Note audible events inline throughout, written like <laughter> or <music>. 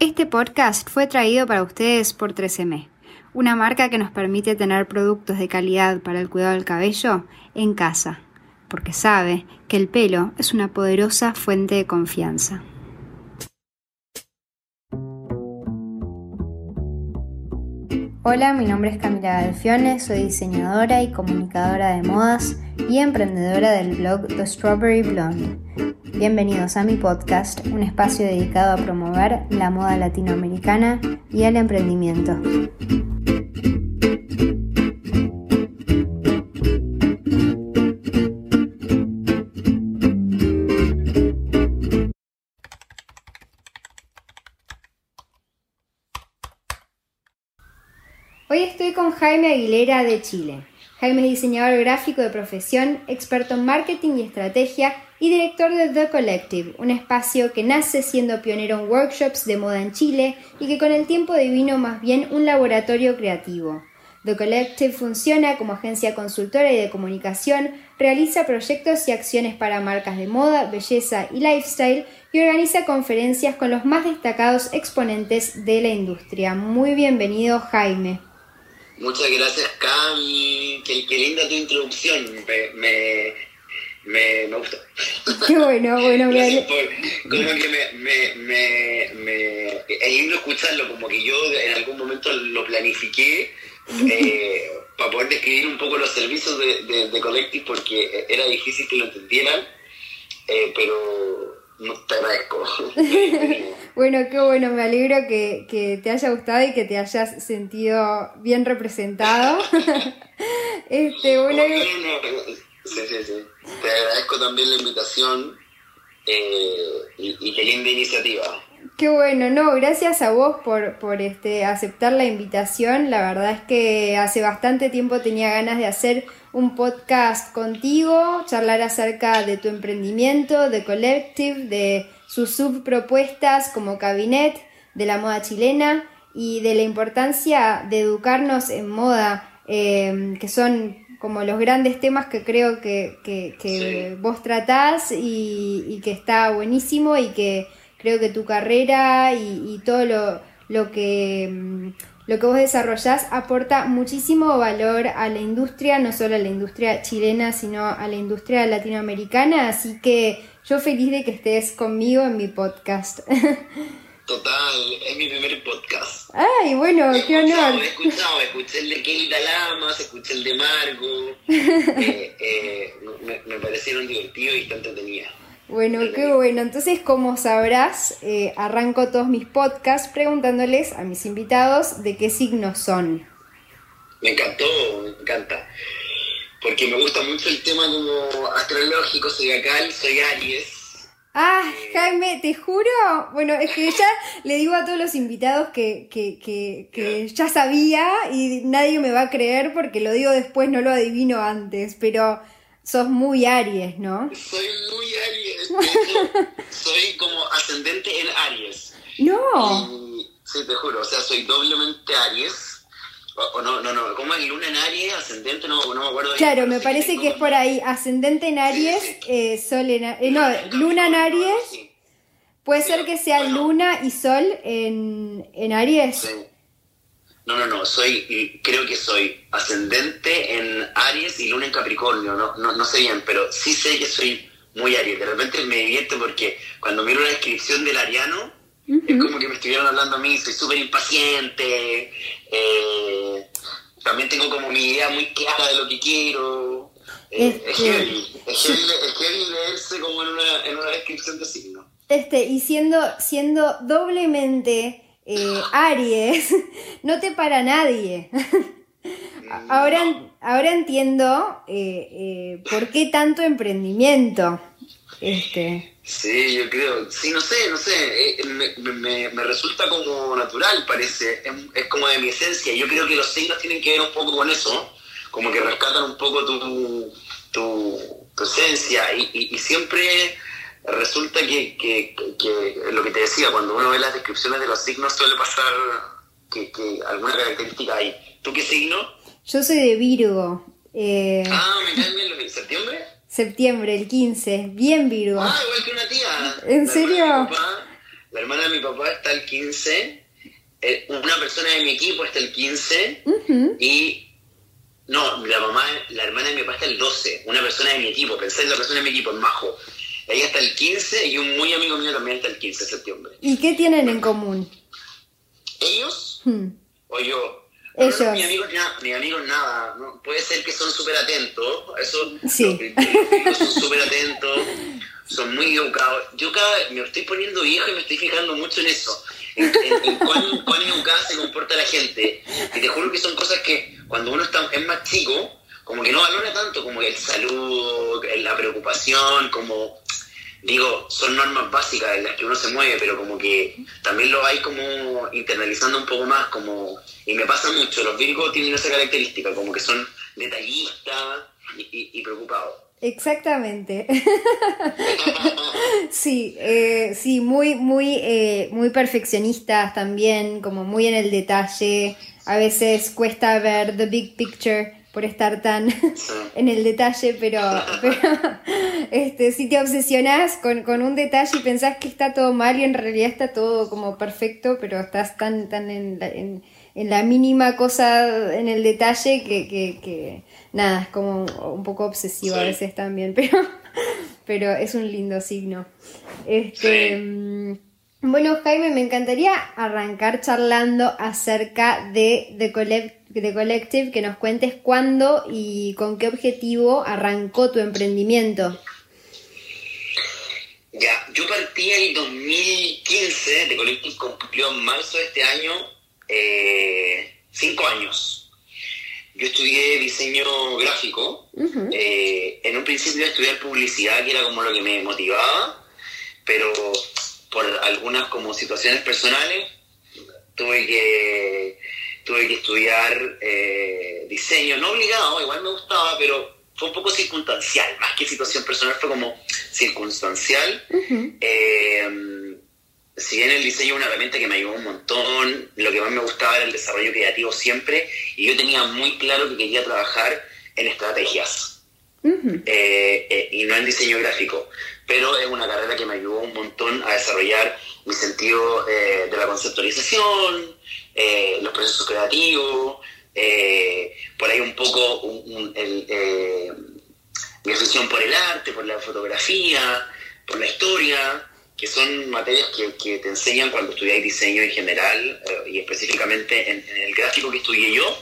Este podcast fue traído para ustedes por 13M, una marca que nos permite tener productos de calidad para el cuidado del cabello en casa, porque sabe que el pelo es una poderosa fuente de confianza. Hola, mi nombre es Camila Galfione, soy diseñadora y comunicadora de modas y emprendedora del blog The Strawberry Blonde. Bienvenidos a mi podcast, un espacio dedicado a promover la moda latinoamericana y el emprendimiento. Hoy estoy con Jaime Aguilera de Chile. Jaime es diseñador gráfico de profesión, experto en marketing y estrategia y director de The Collective, un espacio que nace siendo pionero en workshops de moda en Chile y que con el tiempo divino más bien un laboratorio creativo. The Collective funciona como agencia consultora y de comunicación, realiza proyectos y acciones para marcas de moda, belleza y lifestyle y organiza conferencias con los más destacados exponentes de la industria. Muy bienvenido Jaime. Muchas gracias, Cami. Qué, qué linda tu introducción. Me, me, me, me gustó. Qué bueno, bueno. <laughs> Gracias por, como que me, me, me, me, es lindo escucharlo, como que yo en algún momento lo planifiqué eh, para poder describir un poco los servicios de, de, de Collective porque era difícil que lo entendieran, eh, pero no te agradezco. <laughs> bueno, qué bueno, me alegro que, que, te haya gustado y que te hayas sentido bien representado. <laughs> este, bueno, sí, sí, sí. Te agradezco también la invitación eh, y, y, qué linda iniciativa. Qué bueno, no, gracias a vos por, por este, aceptar la invitación. La verdad es que hace bastante tiempo tenía ganas de hacer un podcast contigo, charlar acerca de tu emprendimiento, de Collective, de sus subpropuestas como Cabinet, de la moda chilena y de la importancia de educarnos en moda, eh, que son como los grandes temas que creo que, que, que sí. vos tratás y, y, que está buenísimo y que creo que tu carrera y, y todo lo, lo que lo que vos desarrollás aporta muchísimo valor a la industria, no solo a la industria chilena, sino a la industria latinoamericana, así que yo feliz de que estés conmigo en mi podcast. <laughs> Total, es mi primer podcast. Ay, bueno, he qué honor. He escuchado, escuché el de Kelly Lamas, escuché el de Margo, <laughs> eh, eh, me, me, parecieron divertidos y tan entretenidas. Bueno, qué bueno. Entonces, como sabrás, eh, arranco todos mis podcasts preguntándoles a mis invitados de qué signos son. Me encantó, me encanta. Porque me gusta mucho el tema como astrológico, soy acá, soy Aries. Ah, Jaime, te juro, bueno, es que ya <laughs> le digo a todos los invitados que, que, que, que, ya sabía y nadie me va a creer porque lo digo después, no lo adivino antes, pero sos muy Aries, ¿no? Soy muy Aries, <laughs> soy como ascendente en Aries. No. Y, sí, te juro, o sea, soy doblemente Aries. O, o, no, no, no, ¿cómo es luna en Aries? Ascendente, no, no me acuerdo. Claro, me parece que es por ahí. Ascendente en Aries, sí, sí. Eh, Sol en eh, No, Luna en Aries. Sí. Puede ser que sea bueno. Luna y Sol en, en Aries. No, no, no, soy, creo que soy ascendente en Aries y Luna en Capricornio, no, no, no sé bien, pero sí sé que soy muy Aries. De repente me divierte porque cuando miro la descripción del ariano, uh -huh. es como que me estuvieron hablando a mí, soy súper impaciente, eh, también tengo como mi idea muy clara de lo que quiero. Eh, este... Es heavy, es heavy, es heavy leerse como en una, en una descripción de signo. Este, y siendo, siendo doblemente eh, Aries, <laughs> no te para nadie. <laughs> ahora, no. ahora entiendo eh, eh, por qué tanto emprendimiento. Este. Sí, yo creo, sí, no sé, no sé, eh, me, me, me, resulta como natural, parece, es, es, como de mi esencia. Yo creo que los signos tienen que ver un poco con eso, como que rescatan un poco tu, tu, tu esencia y, y, y siempre resulta que, que, que, lo que te decía, cuando uno ve las descripciones de los signos suele pasar que, que alguna característica hay. ¿Tú qué signo? Yo soy de Virgo. Eh... Ah, me caen bien los septiembre. Septiembre, el 15. Bien Virgo. Ah, igual que una tía. ¿En serio? la hermana de mi papá está el 15, eh, una persona de mi equipo está el 15 y no, la mamá, la hermana de mi papá está el 12, una persona de mi equipo, pensé en la persona de mi equipo, es Majo. Ella está el 15 y un muy amigo mío también está el 15 de septiembre. ¿Y qué tienen en común? ¿Ellos? Hmm. ¿O yo? Ellos. mi amigo, mi amigo nada, puede ser que son súper atentos, eso, sí. son súper atentos, son muy educados. Yo cada me estoy poniendo viejo y me estoy fijando mucho en eso, en, cuán, cuán, educada se comporta la gente. Y te juro que son cosas que cuando uno está, es más chico, como que no valora tanto como el saludo, la preocupación, como digo, son normas básicas en las que uno se mueve, pero como que también lo hay como internalizando un poco más, como, y me pasa mucho, los virgos tienen esa característica, como que son detallistas y, preocupados. Exactamente. <laughs> sí, eh, sí, muy, muy, eh, muy perfeccionistas también, como muy en el detalle. A veces cuesta ver the big picture por estar tan <laughs> en el detalle, pero, <laughs> este, si te obsesionas con, un detalle y pensás que está todo mal y en realidad está todo como perfecto, pero estás tan, tan en, la, en, la mínima cosa, en el detalle, que, que, nada, es como un poco obsesivo a veces también, <laughs> pero, pero es un lindo signo. Este, mm, bueno, Jaime, me encantaría arrancar charlando acerca de The, Collective, que nos cuentes cuándo y con qué objetivo arrancó tu emprendimiento. Ya, yo partí en 2015, The Collective cumplió en marzo de este año eh, cinco años. Yo estudié diseño gráfico, eh, en un principio estudié publicidad, que era como lo que me motivaba, pero por algunas como situaciones personales, tuve que, tuve que estudiar eh, diseño, no obligado, igual me gustaba, pero fue un poco circunstancial, más que situación personal, fue como circunstancial. Eh, si bien el diseño es una herramienta que me ayudó un montón, lo que más me gustaba era el desarrollo creativo siempre, y yo tenía muy claro que quería trabajar en estrategias. Eh, y no en diseño gráfico pero es una carrera que me ayudó un montón a desarrollar mi sentido eh, de la conceptualización, eh, los procesos creativos, eh, por ahí un poco mi afición por el arte, por la fotografía, por la historia, que son materias que, te enseñan cuando estudiáis diseño en general y específicamente en, en, el gráfico que estudié yo.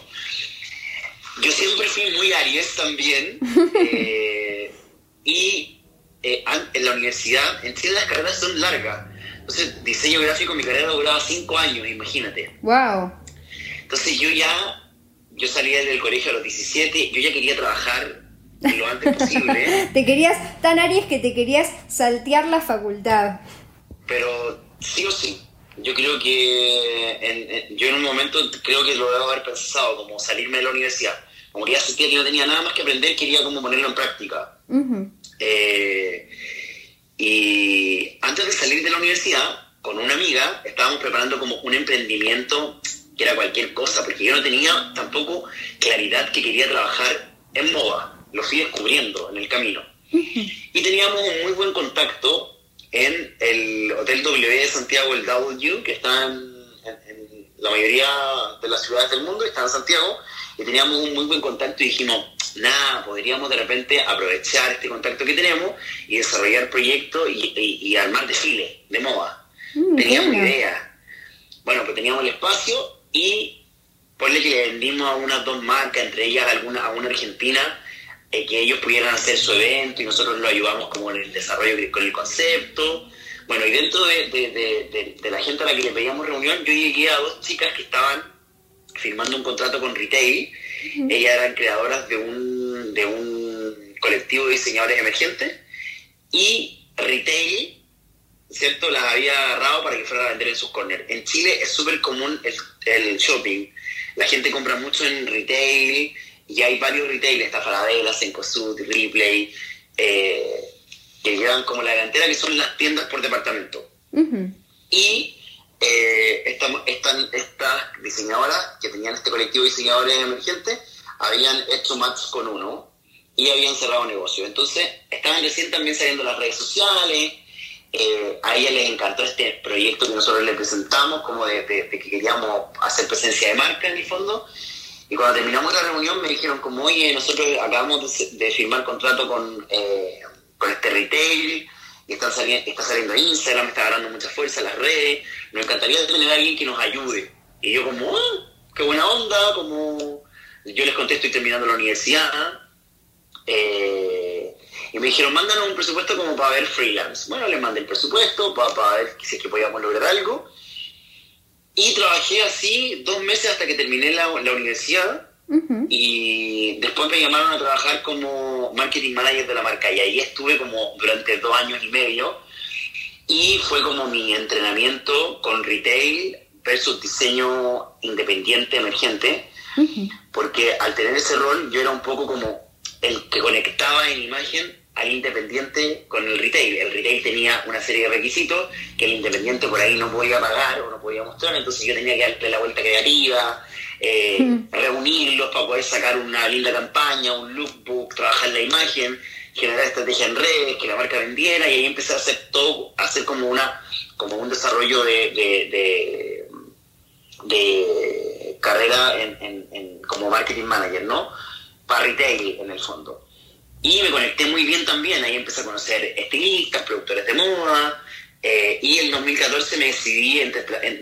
Yo siempre fui muy Aries también <laughs> y eh, en la universidad, en sí las carreras son largas. Entonces, diseño gráfico, mi carrera duraba cinco años, imagínate. ¡Wow! Entonces yo ya, yo salía del colegio a los 17, yo ya quería trabajar lo antes posible. <laughs> te querías, tan Aries que te querías saltear la facultad. Pero sí o sí. Yo creo que yo en un momento creo que lo debo haber pensado, como salirme de la universidad. Como ya sentía que no tenía nada más que aprender, quería como ponerlo en práctica. Eh, y antes de salir de la universidad, con una amiga, estábamos preparando como un emprendimiento que era cualquier cosa, porque yo no tenía tampoco claridad que quería trabajar en moda. Lo fui descubriendo en el camino. Y teníamos un muy buen contacto en el Hotel W de Santiago, el W, que está en, la mayoría de las ciudades del mundo, está en Santiago, y teníamos un muy buen contacto y dijimos, nada, podríamos de repente aprovechar este contacto que tenemos y desarrollar proyectos y, armar desfiles de moda. Mm, teníamos idea. Bueno, pues teníamos el espacio y ponle que le vendimos a unas dos marcas, entre ellas alguna, a una argentina, eh, que ellos pudieran hacer su evento y nosotros lo ayudamos como en el desarrollo con el concepto. Bueno, y dentro de, la gente a la que le pedíamos reunión, yo llegué a dos chicas que estaban firmando un contrato con retail ellas eran creadoras de un, de un colectivo de diseñadores emergentes y retail, ¿cierto? Las había agarrado para que fueran a vender en sus corners. En Chile es súper común el, shopping. La gente compra mucho en retail y hay varios retail, está Falabella, Sencosud, Ripley, eh, que llevan como la delantera, que son las tiendas por departamento. Y eh, estas diseñadoras que tenían este colectivo de diseñadores emergentes habían hecho match con uno y habían cerrado negocio. Entonces estaban recién también saliendo las redes sociales eh, a ella les encantó este proyecto que nosotros le presentamos, como de, que queríamos hacer presencia de marca en el fondo. Y cuando terminamos la reunión me dijeron como, oye, nosotros acabamos de, firmar contrato con, eh, con este retail están saliendo, está saliendo Instagram, está agarrando mucha fuerza las redes, nos encantaría tener a alguien que nos ayude. Y yo como, ah, qué buena onda, como yo les contesto estoy terminando la universidad. Eh, y me dijeron, mándanos un presupuesto como para ver freelance. Bueno, les mandé el presupuesto para, para ver si es que podíamos lograr algo. Y trabajé así dos meses hasta que terminé la universidad. Y después me llamaron a trabajar como marketing manager de la marca. Y ahí estuve como durante dos años y medio. Y fue como mi entrenamiento con retail versus diseño independiente, emergente. Porque al tener ese rol yo era un poco como el que conectaba en imagen al independiente con el retail. El retail tenía una serie de requisitos que el independiente por ahí no podía pagar o no podía mostrar, entonces yo tenía que darle la vuelta creativa, eh, reunirlos para poder sacar una linda campaña, un lookbook, trabajar la imagen, generar estrategia en redes, que la marca vendiera y ahí empecé a hacer todo, a hacer como una como un desarrollo de, de, de, carrera en, como marketing manager, ¿no? Para retail en el fondo. Y me conecté muy bien también, ahí empecé a conocer estilistas, productores de moda, eh, y en 2014 me decidí,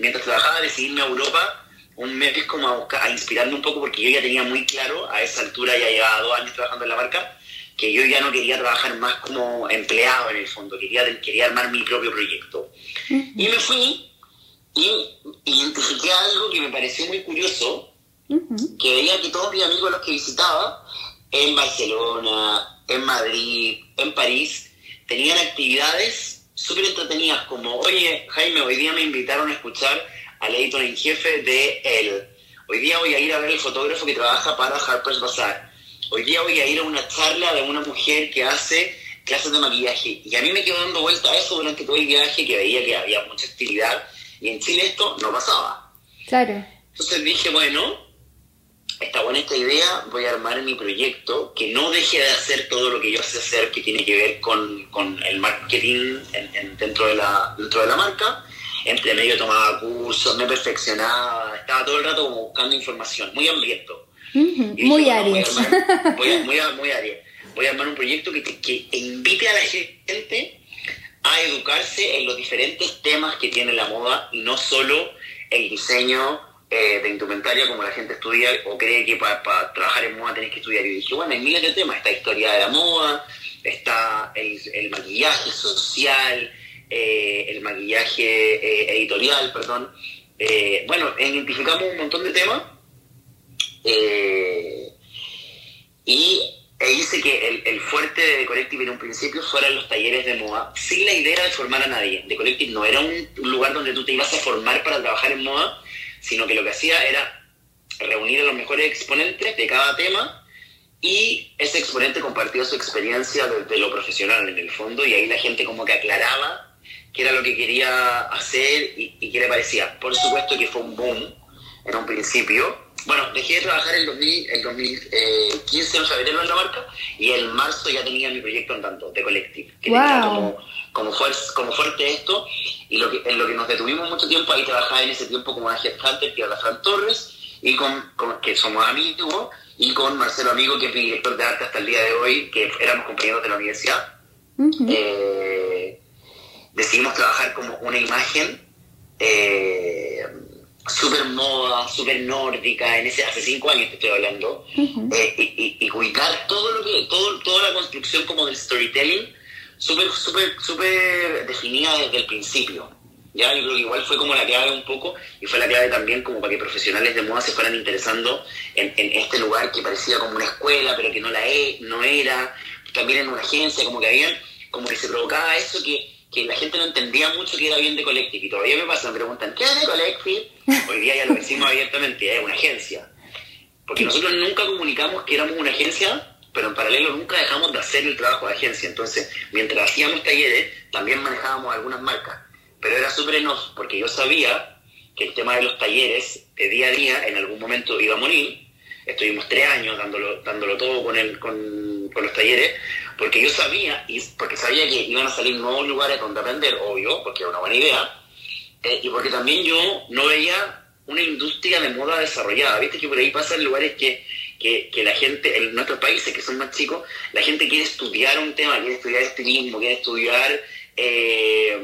mientras trabajaba, decidí irme a Europa un mes como a, a, inspirarme un poco, porque yo ya tenía muy claro, a esa altura ya llevaba dos años trabajando en la marca, que yo ya no quería trabajar más como empleado en el fondo, quería, quería armar mi propio proyecto. Y me fui y identifiqué algo que me pareció muy curioso, que veía que todos mis amigos los que visitaba, en Barcelona, en Madrid, en París, tenían actividades súper entretenidas como, oye, Jaime, hoy día me invitaron a escuchar al editor en jefe de él. Hoy día voy a ir a ver el fotógrafo que trabaja para Harper's Bazaar. Hoy día voy a ir a una charla de una mujer que hace clases de maquillaje. Y a mí me quedó dando vuelta a eso durante todo el viaje, que veía que había mucha actividad. Y en Chile esto no pasaba. Claro. Entonces dije, bueno, está buena esta idea, voy a armar mi proyecto que no deje de hacer todo lo que yo sé hacer, que tiene que ver con, el marketing dentro, de la, dentro de la marca. Entre medio tomaba cursos, me perfeccionaba, estaba todo el rato buscando información, muy hambriento. muy Aries. voy, a, <laughs> muy, muy Voy a armar un proyecto que, que invite a la gente a educarse en los diferentes temas que tiene la moda y no solo el diseño eh, de indumentaria como la gente estudia o cree que para, trabajar en moda tenés que estudiar. Y dije, bueno, hay miles de temas. Está historia de la moda, está el, maquillaje social, eh, el maquillaje eh, editorial, perdón. bueno, identificamos un montón de temas y e hice que el, el, fuerte de Collective en un principio fueran los talleres de moda, sin la idea de formar a nadie. The Collective no era un lugar donde tú te ibas a formar para trabajar en moda, sino que lo que hacía era reunir a los mejores exponentes de cada tema y ese exponente compartía su experiencia desde lo profesional en el fondo y ahí la gente como que aclaraba qué era lo que quería hacer y, qué le parecía. Por supuesto que fue un boom en un principio. Bueno, dejé de trabajar en 2000, el 2015 en febrero en la marca y en marzo ya tenía mi proyecto en tanto, de Collective, que como, como, como fuerte esto y lo que, en lo que nos detuvimos mucho tiempo, ahí trabajaba en ese tiempo como una headhunter, que era la Fran Torres, y con, que somos amigos, y con Marcelo Amigo, que es mi director de arte hasta el día de hoy, que éramos compañeros de la universidad. Eh, decidimos trabajar como una imagen eh, súper moda, súper nórdica, en ese, hace cinco años te estoy hablando, eh, y, y, ubicar todo lo que, todo, toda la construcción como del storytelling súper, súper, súper definida desde el principio. Ya, yo creo que igual fue como la clave un poco y fue la clave también como para que profesionales de moda se fueran interesando en, este lugar que parecía como una escuela, pero que no la e, no era, también en una agencia, como que habían, como que se provocaba eso que, que la gente no entendía mucho que era bien de Collective. Y todavía me pasa, me preguntan, ¿qué es de Collective? Hoy día ya lo decimos abiertamente, es una agencia. Porque nosotros nunca comunicamos que éramos una agencia pero en paralelo nunca dejamos de hacer el trabajo de agencia. Entonces, mientras hacíamos talleres, también manejábamos algunas marcas. Pero era súper enough, porque yo sabía que el tema de los talleres de día a día en algún momento iba a morir. Estuvimos tres años dándolo, dándolo todo con, el, con, con los talleres, porque yo sabía, y porque sabía que iban a salir nuevos lugares donde aprender, obvio, porque era una buena idea, eh, y porque también yo no veía una industria de moda desarrollada. Viste que por ahí pasan lugares que, que, la gente, en nuestros países que son más chicos, la gente quiere estudiar un tema, quiere estudiar estilismo, quiere estudiar, eh,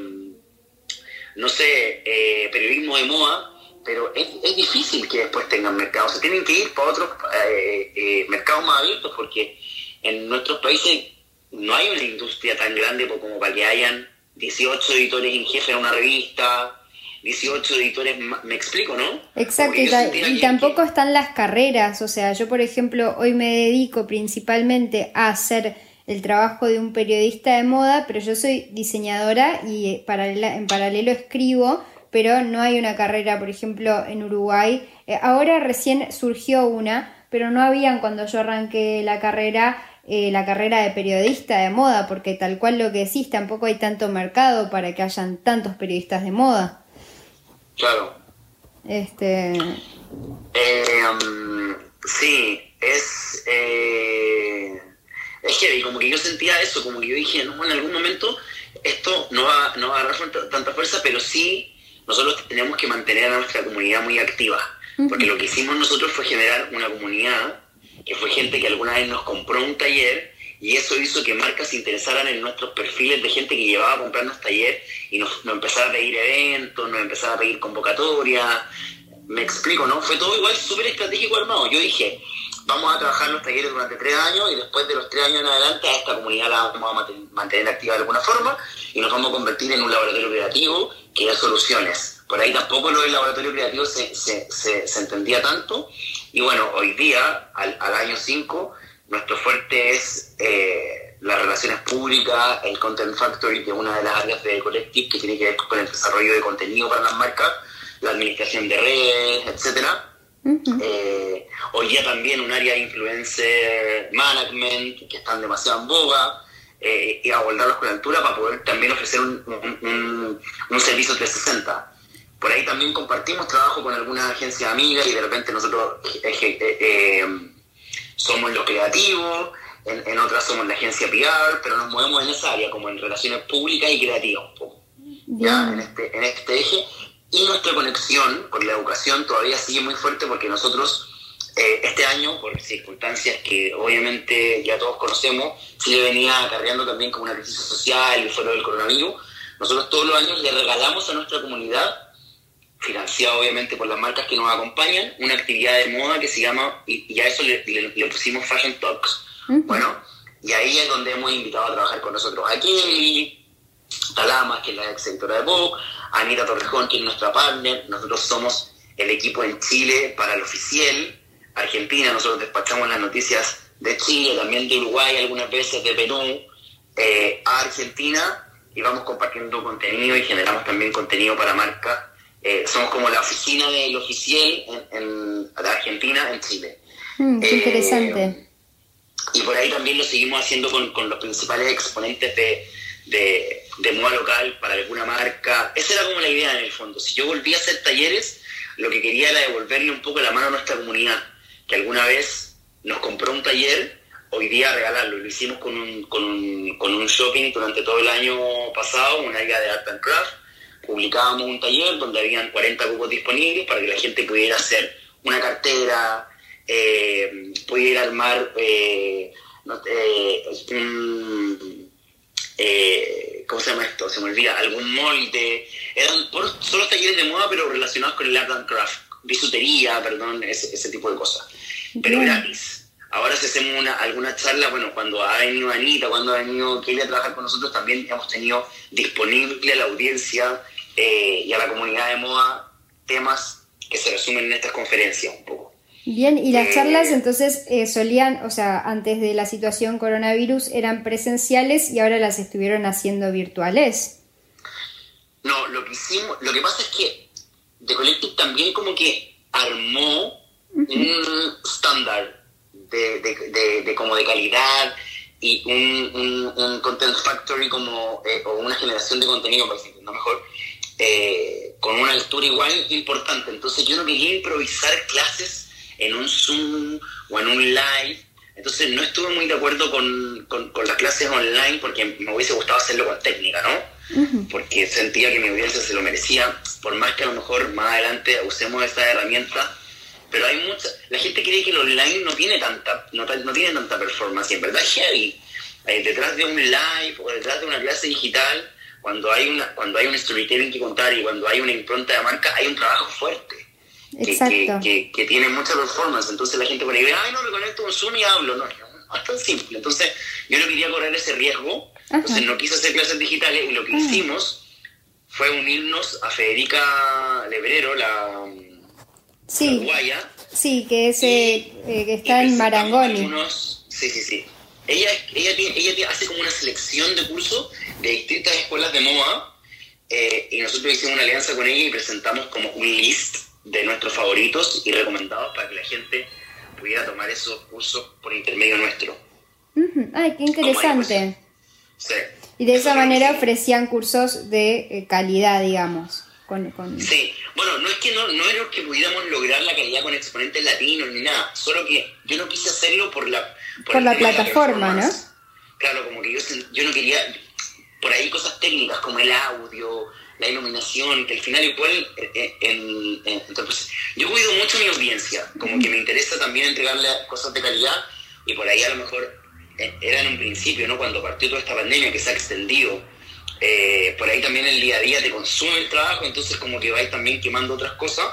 no sé, eh, periodismo de moda, pero es, difícil que después tengan mercado. Se tienen que ir para otros eh, mercados más abiertos porque en nuestros países no hay una industria tan grande como para que hayan 18 editores en jefe en una revista, 18 editores, me explico, ¿no? Exacto, y, tampoco están las carreras, o sea, yo por ejemplo hoy me dedico principalmente a hacer el trabajo de un periodista de moda, pero yo soy diseñadora y eh, en paralelo escribo, pero no hay una carrera, por ejemplo, en Uruguay. Eh, ahora recién surgió una, pero no habían cuando yo arranqué la carrera eh, la carrera de periodista de moda, porque tal cual lo que decís, tampoco hay tanto mercado para que hayan tantos periodistas de moda. Claro. Este. Eh, um, sí, es. Eh, es que como que yo sentía eso, como que yo dije, no, en algún momento esto no va, no va a agarrar tanta fuerza, pero sí nosotros tenemos que mantener a nuestra comunidad muy activa. Porque lo que hicimos nosotros fue generar una comunidad que fue gente que alguna vez nos compró un taller y eso hizo que marcas se interesaran en nuestros perfiles de gente que llevaba a comprarnos taller y nos, nos empezara a pedir eventos, nos empezaba a pedir convocatorias. Me explico, ¿no? Fue todo igual súper estratégico armado. Yo dije, vamos a trabajar los talleres durante tres años y después de los tres años en adelante a esta comunidad la vamos a mantener activa de alguna forma y nos vamos a convertir en un laboratorio creativo que da soluciones. Por ahí tampoco lo del laboratorio creativo se, se, se, entendía tanto y bueno, hoy día, al, al año 5, nuestro fuerte es eh, las relaciones públicas, el Content Factory, que es una de las áreas de Collective que tiene que ver con el desarrollo de contenido para las marcas, la administración de redes, etcétera. Eh, hoy día también un área de influencer management que están demasiado en boga eh, y abordarlos con altura para poder también ofrecer un, un, un, servicio 360. Por ahí también compartimos trabajo con alguna agencia amiga y de repente nosotros somos los creativos, en, otras somos la agencia PR, pero nos movemos en esa área, como en relaciones públicas y creativas un poco, ¿ya? En, este, en este eje. Y nuestra conexión con la educación todavía sigue muy fuerte porque nosotros eh, este año, por circunstancias que obviamente ya todos conocemos, sí le venía acarreando también como una crisis social y fue lo del coronavirus, nosotros todos los años le regalamos a nuestra comunidad financiado obviamente por las marcas que nos acompañan, una actividad de moda que se llama, y, a eso le, pusimos Fashion Talks. Bueno, y ahí es donde hemos invitado a trabajar con nosotros a Kelly, Talamas, que es la ex editora de Vogue, Anita Torrejón, que es nuestra partner, nosotros somos el equipo en Chile para el oficial, Argentina, nosotros despachamos las noticias de Chile, también de Uruguay, algunas veces de Perú, eh, a Argentina, y vamos compartiendo contenido y generamos también contenido para marcas eh, somos como la oficina del oficial en, de Argentina en Chile. Mm, qué interesante. Eh, y por ahí también lo seguimos haciendo con, con los principales exponentes de, de, de, moda local para alguna marca. Esa era como la idea en el fondo. Si yo volvía a hacer talleres, lo que quería era devolverle un poco la mano a nuestra comunidad, que alguna vez nos compró un taller, hoy día regalarlo. Lo hicimos con un, con un, con un shopping durante todo el año pasado, una área de art and craft publicábamos un taller donde habían 40 cupos disponibles para que la gente pudiera hacer una cartera, eh, pudiera armar eh, eh, ¿cómo se llama esto? Se me olvida, algún molde. Eran solo talleres de moda, pero relacionados con el art and craft, bisutería, perdón, ese, tipo de cosas. Pero gratis. Ahora si hacemos una, alguna charla, bueno, cuando ha venido Anita, cuando ha venido Kelly a trabajar con nosotros, también hemos tenido disponible a la audiencia eh, y a la comunidad de moda temas que se resumen en estas conferencias un poco. Bien, y las eh, charlas entonces eh, solían, o sea, antes de la situación coronavirus eran presenciales y ahora las estuvieron haciendo virtuales. No, lo que hicimos, lo que pasa es que The Collective también como que armó un estándar de, de, de, como de calidad y un, un, content factory como o una generación de contenido, para decirlo mejor, eh, con una altura igual importante. Entonces yo no quería improvisar clases en un Zoom o en un live, Entonces no estuve muy de acuerdo con, con, las clases online porque me hubiese gustado hacerlo con técnica, ¿no? Porque sentía que mi audiencia se lo merecía, por más que a lo mejor más adelante usemos esta herramienta. Pero hay mucha... La gente cree que el online no tiene tanta, no, no tiene tanta performance, y en verdad es heavy. Eh, detrás de un live o detrás de una clase digital, cuando hay, una, cuando hay un storytelling que contar y cuando hay una impronta de marca, hay un trabajo fuerte que, que, tiene mucha performance. Entonces la gente por ahí ve, ay, no, me conecto con Zoom y hablo. No, no es tan simple. Entonces yo no quería correr ese riesgo, entonces no quise hacer clases digitales y lo que hicimos fue unirnos a Federica Lebrero, la, sí. uruguaya. Sí, que, ese, eh, que está en Marangoni. sí, sí, sí. Ella, ella, ella hace como una selección de cursos de distintas escuelas de moda eh, y nosotros hicimos una alianza con ella y presentamos como un list de nuestros favoritos y recomendados para que la gente pudiera tomar esos cursos por intermedio nuestro. Ay, qué interesante. Sí. Y de esa manera ofrecían cursos de eh, calidad, digamos. Con, Sí, bueno, no es que no, no era que pudiéramos lograr la calidad con exponentes latinos ni nada, solo que yo no quise hacerlo por la... Por, la plataforma, ¿no? Claro, como que yo, yo no quería... Por ahí cosas técnicas como el audio, la iluminación, que al final igual, eh, eh, entonces, yo cuido mucho mi audiencia, como que me interesa también entregarle cosas de calidad y por ahí a lo mejor eh, era en un principio, ¿no? Cuando partió toda esta pandemia que se ha extendido, por ahí también el día a día te consume el trabajo, entonces como que vais también quemando otras cosas,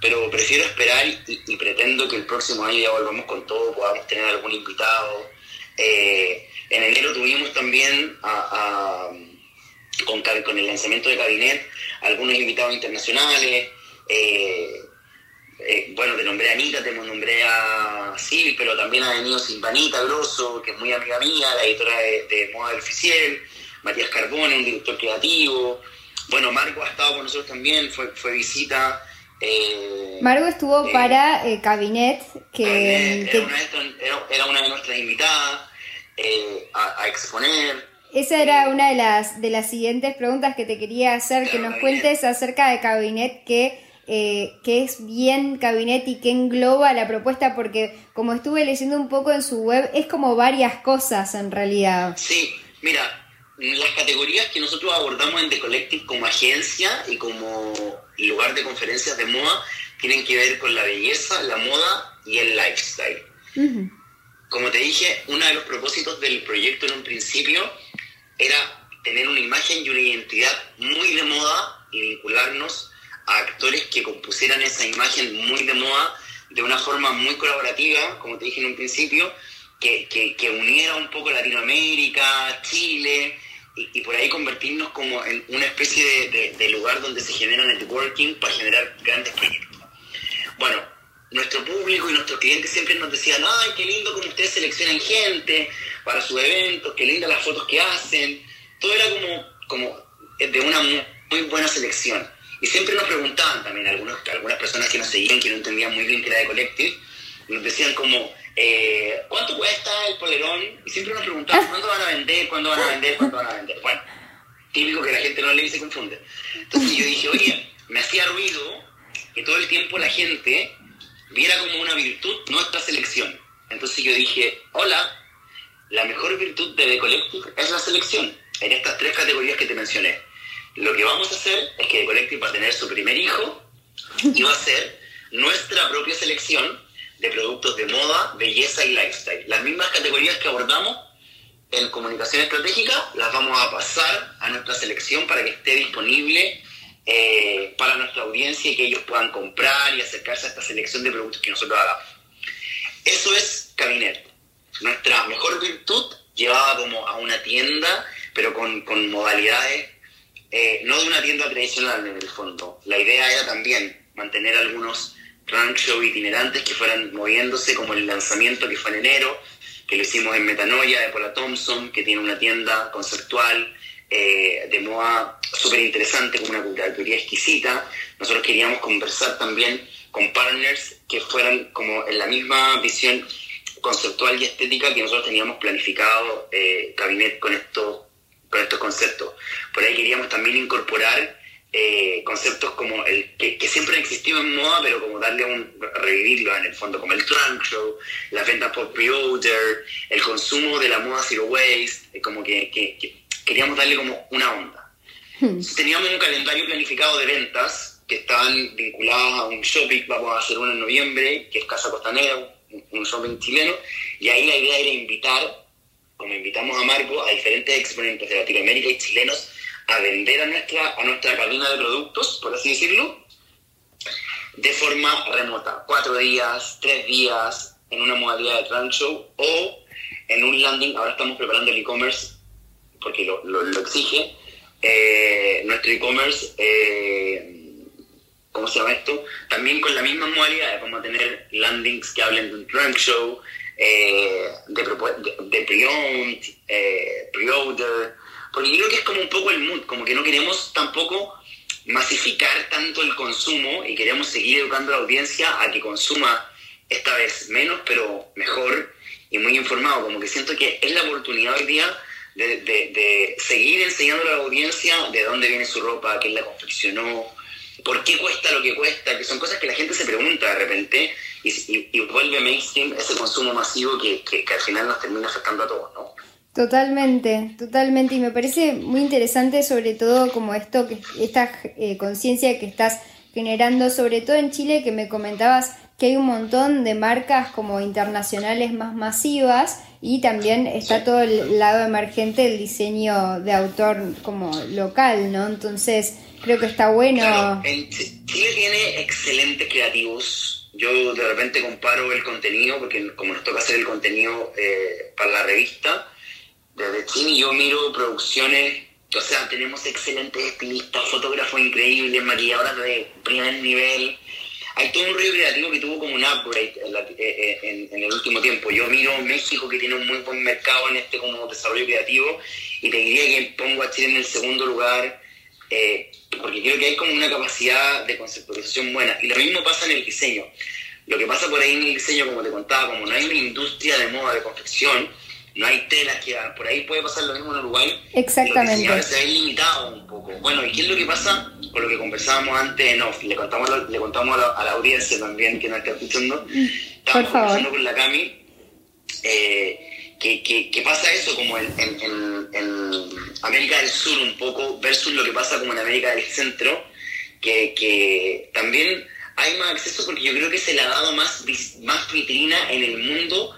pero prefiero esperar y, pretendo que el próximo año ya volvamos con todo, podamos tener algún invitado. en enero tuvimos también con, con el lanzamiento de Cabinet, algunos invitados internacionales. Eh, eh, bueno, te nombré a Anita, te nombré a Sil, pero también ha venido Silvanita Grosso, que es muy amiga mía, la editora de, Moda del Oficial, Matías Carbone, un director creativo. Bueno, Marco ha estado con nosotros también, fue, fue visita. Eh, Marco estuvo para Cabinet, que, era, una de nuestras invitadas a exponer. Esa era una de las, de las siguientes preguntas que te quería hacer, que nos cuentes acerca de Cabinet, que, eh, que es bien Cabinet y que engloba la propuesta, porque como estuve leyendo un poco en su web, es como varias cosas en realidad. Sí, mira, las categorías que nosotros abordamos en The Collective como agencia y como lugar de conferencias de moda tienen que ver con la belleza, la moda y el lifestyle. Como te dije, uno de los propósitos del proyecto en un principio era tener una imagen y una identidad muy de moda y vincularnos a actores que compusieran esa imagen muy de moda de una forma muy colaborativa, como te dije en un principio, que, que, uniera un poco Latinoamérica, Chile, y, por ahí convertirnos como en una especie de, lugar donde se genera networking para generar grandes proyectos. Bueno, nuestro público y nuestros clientes siempre nos decían, ay, qué lindo como ustedes seleccionan gente, para sus eventos, qué lindas las fotos que hacen. Todo era como, como de una muy, buena selección. Y siempre nos preguntaban también algunos, algunas personas que nos seguían, que no entendían muy bien que era de Collective, nos decían como, eh, ¿cuánto cuesta el polerón? Y siempre nos preguntaban, ¿cuándo van a vender? ¿Cuándo van a vender? ¿Cuándo van a vender? Bueno, típico que la gente no lee y se confunde. Entonces yo dije, oye, me hacía ruido que todo el tiempo la gente viera como una virtud nuestra selección. Entonces yo dije, hola, la mejor virtud de The Collective es la selección, en estas tres categorías que te mencioné. Lo que vamos a hacer es que The Collective va a tener su primer hijo y va a ser nuestra propia selección de productos de moda, belleza y lifestyle. Las mismas categorías que abordamos en comunicación estratégica las vamos a pasar a nuestra selección para que esté disponible eh, para nuestra audiencia y que ellos puedan comprar y acercarse a esta selección de productos que nosotros hagamos. Eso es Cabinet nuestra mejor virtud llevaba como a una tienda, pero con, con modalidades, eh, no de una tienda tradicional en el fondo. La idea era también mantener algunos rank show itinerantes que fueran moviéndose, como el lanzamiento que fue en enero, que lo hicimos en Metanoia de Paula Thompson, que tiene una tienda conceptual eh, de moda súper interesante, con una curaduría exquisita. Nosotros queríamos conversar también con partners que fueran como en la misma visión conceptual y estética que nosotros teníamos planificado eh, Cabinet con estos, con estos conceptos. Por ahí queríamos también incorporar eh, conceptos como el que, siempre han existido en moda, pero como darle un revivirlo en el fondo, como el trunk show, las ventas por pre-order, el consumo de la moda zero waste, como que, queríamos darle como una onda. Hmm. Teníamos un calendario planificado de ventas que estaban vinculadas a un shopping, vamos a hacer uno en noviembre, que es Casa Costanera, un shopping chileno, y ahí la idea era invitar, como invitamos a Marco, a diferentes exponentes de Latinoamérica y chilenos a vender a nuestra, a nuestra cadena de productos, por así decirlo, de forma remota. Cuatro días, tres días, en una modalidad de trunk show o en un landing. Ahora estamos preparando el e-commerce porque lo, lo, exige. Eh, nuestro e-commerce, eh, ¿cómo se llama esto? También con la misma modalidad, vamos a tener landings que hablen de un trunk show, eh, de, de, de pre-owned, pre-order, porque creo que es como un poco el mood, como que no queremos tampoco masificar tanto el consumo y queremos seguir educando a la audiencia a que consuma esta vez menos, pero mejor y muy informado. Como que siento que es la oportunidad hoy día de, seguir enseñando a la audiencia de dónde viene su ropa, quién la confeccionó, por qué cuesta lo que cuesta, que son cosas que la gente se pregunta de repente y, y, vuelve mainstream ese consumo masivo que, que al final nos termina afectando a todos, ¿no? Totalmente, totalmente. Y me parece muy interesante sobre todo como esto, que esta eh, conciencia que estás generando, sobre todo en Chile, que me comentabas que hay un montón de marcas como internacionales más masivas y también está todo el lado emergente del diseño de autor como local, ¿no? Entonces creo que está bueno. Chile tiene excelentes creativos. Yo de repente comparo el contenido, porque como nos toca hacer el contenido eh, para la revista, desde Chile yo miro producciones, o sea, tenemos excelentes estilistas, fotógrafos increíbles, maquilladoras de primer nivel. Hay todo un río creativo que tuvo como un upgrade eh, eh, en, el último tiempo. Yo miro México que tiene un muy buen mercado en este como desarrollo creativo y te diría que pongo a Chile en el segundo lugar eh, porque creo que hay como una capacidad de conceptualización buena. Y lo mismo pasa en el diseño. Lo que pasa por ahí en el diseño, como te contaba, como no hay una industria de moda, de confección, no hay telas que por ahí puede pasar lo mismo en Uruguay. Exactamente. Los se ha limitado un poco. Bueno, ¿y qué es lo que pasa con lo que conversábamos antes en off? Le contamos, le contamos a la, audiencia también que nos está escuchando. Mm, Estamos conversando con la Cami. Eh, que, que, pasa eso como en, en, en, América del Sur un poco versus lo que pasa como en América del Centro, que, que también hay más acceso porque yo creo que se le ha dado más, más vitrina en el mundo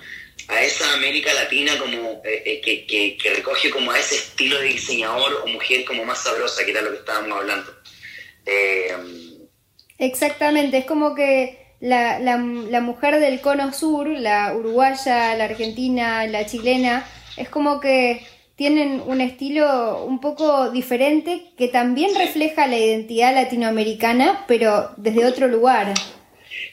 a esa América Latina como eh, eh, que, que, recoge como a ese estilo de diseñador o mujer como más sabrosa, que era lo que estábamos hablando. Eh, Exactamente, es como que la, la, la, mujer del cono sur, la uruguaya, la argentina, la chilena, es como que tienen un estilo un poco diferente que también refleja la identidad latinoamericana, pero desde otro lugar.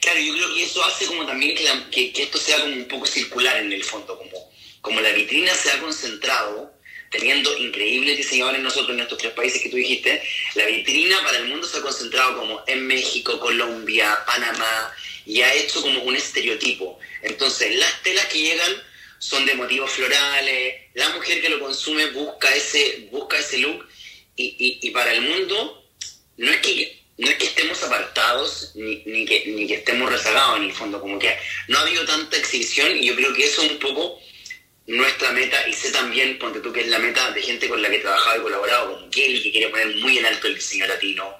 Claro, yo creo que eso hace como también que, que, esto sea como un poco circular en el fondo, como, como la vitrina se ha concentrado, teniendo increíbles diseñadores nosotros en estos tres países que tú dijiste, la vitrina para el mundo se ha concentrado como en México, Colombia, Panamá, y ha hecho como un estereotipo. Entonces, las telas que llegan son de motivos florales, la mujer que lo consume busca ese, busca ese look, y, y para el mundo no es que no es que estemos apartados ni, ni, que, ni que estemos rezagados en el fondo, como que no ha habido tanta exhibición y yo creo que eso es un poco nuestra meta y sé también, ponte tú que es la meta de gente con la que he trabajado y colaborado, como Kelly que quiere poner muy en alto el diseño latino,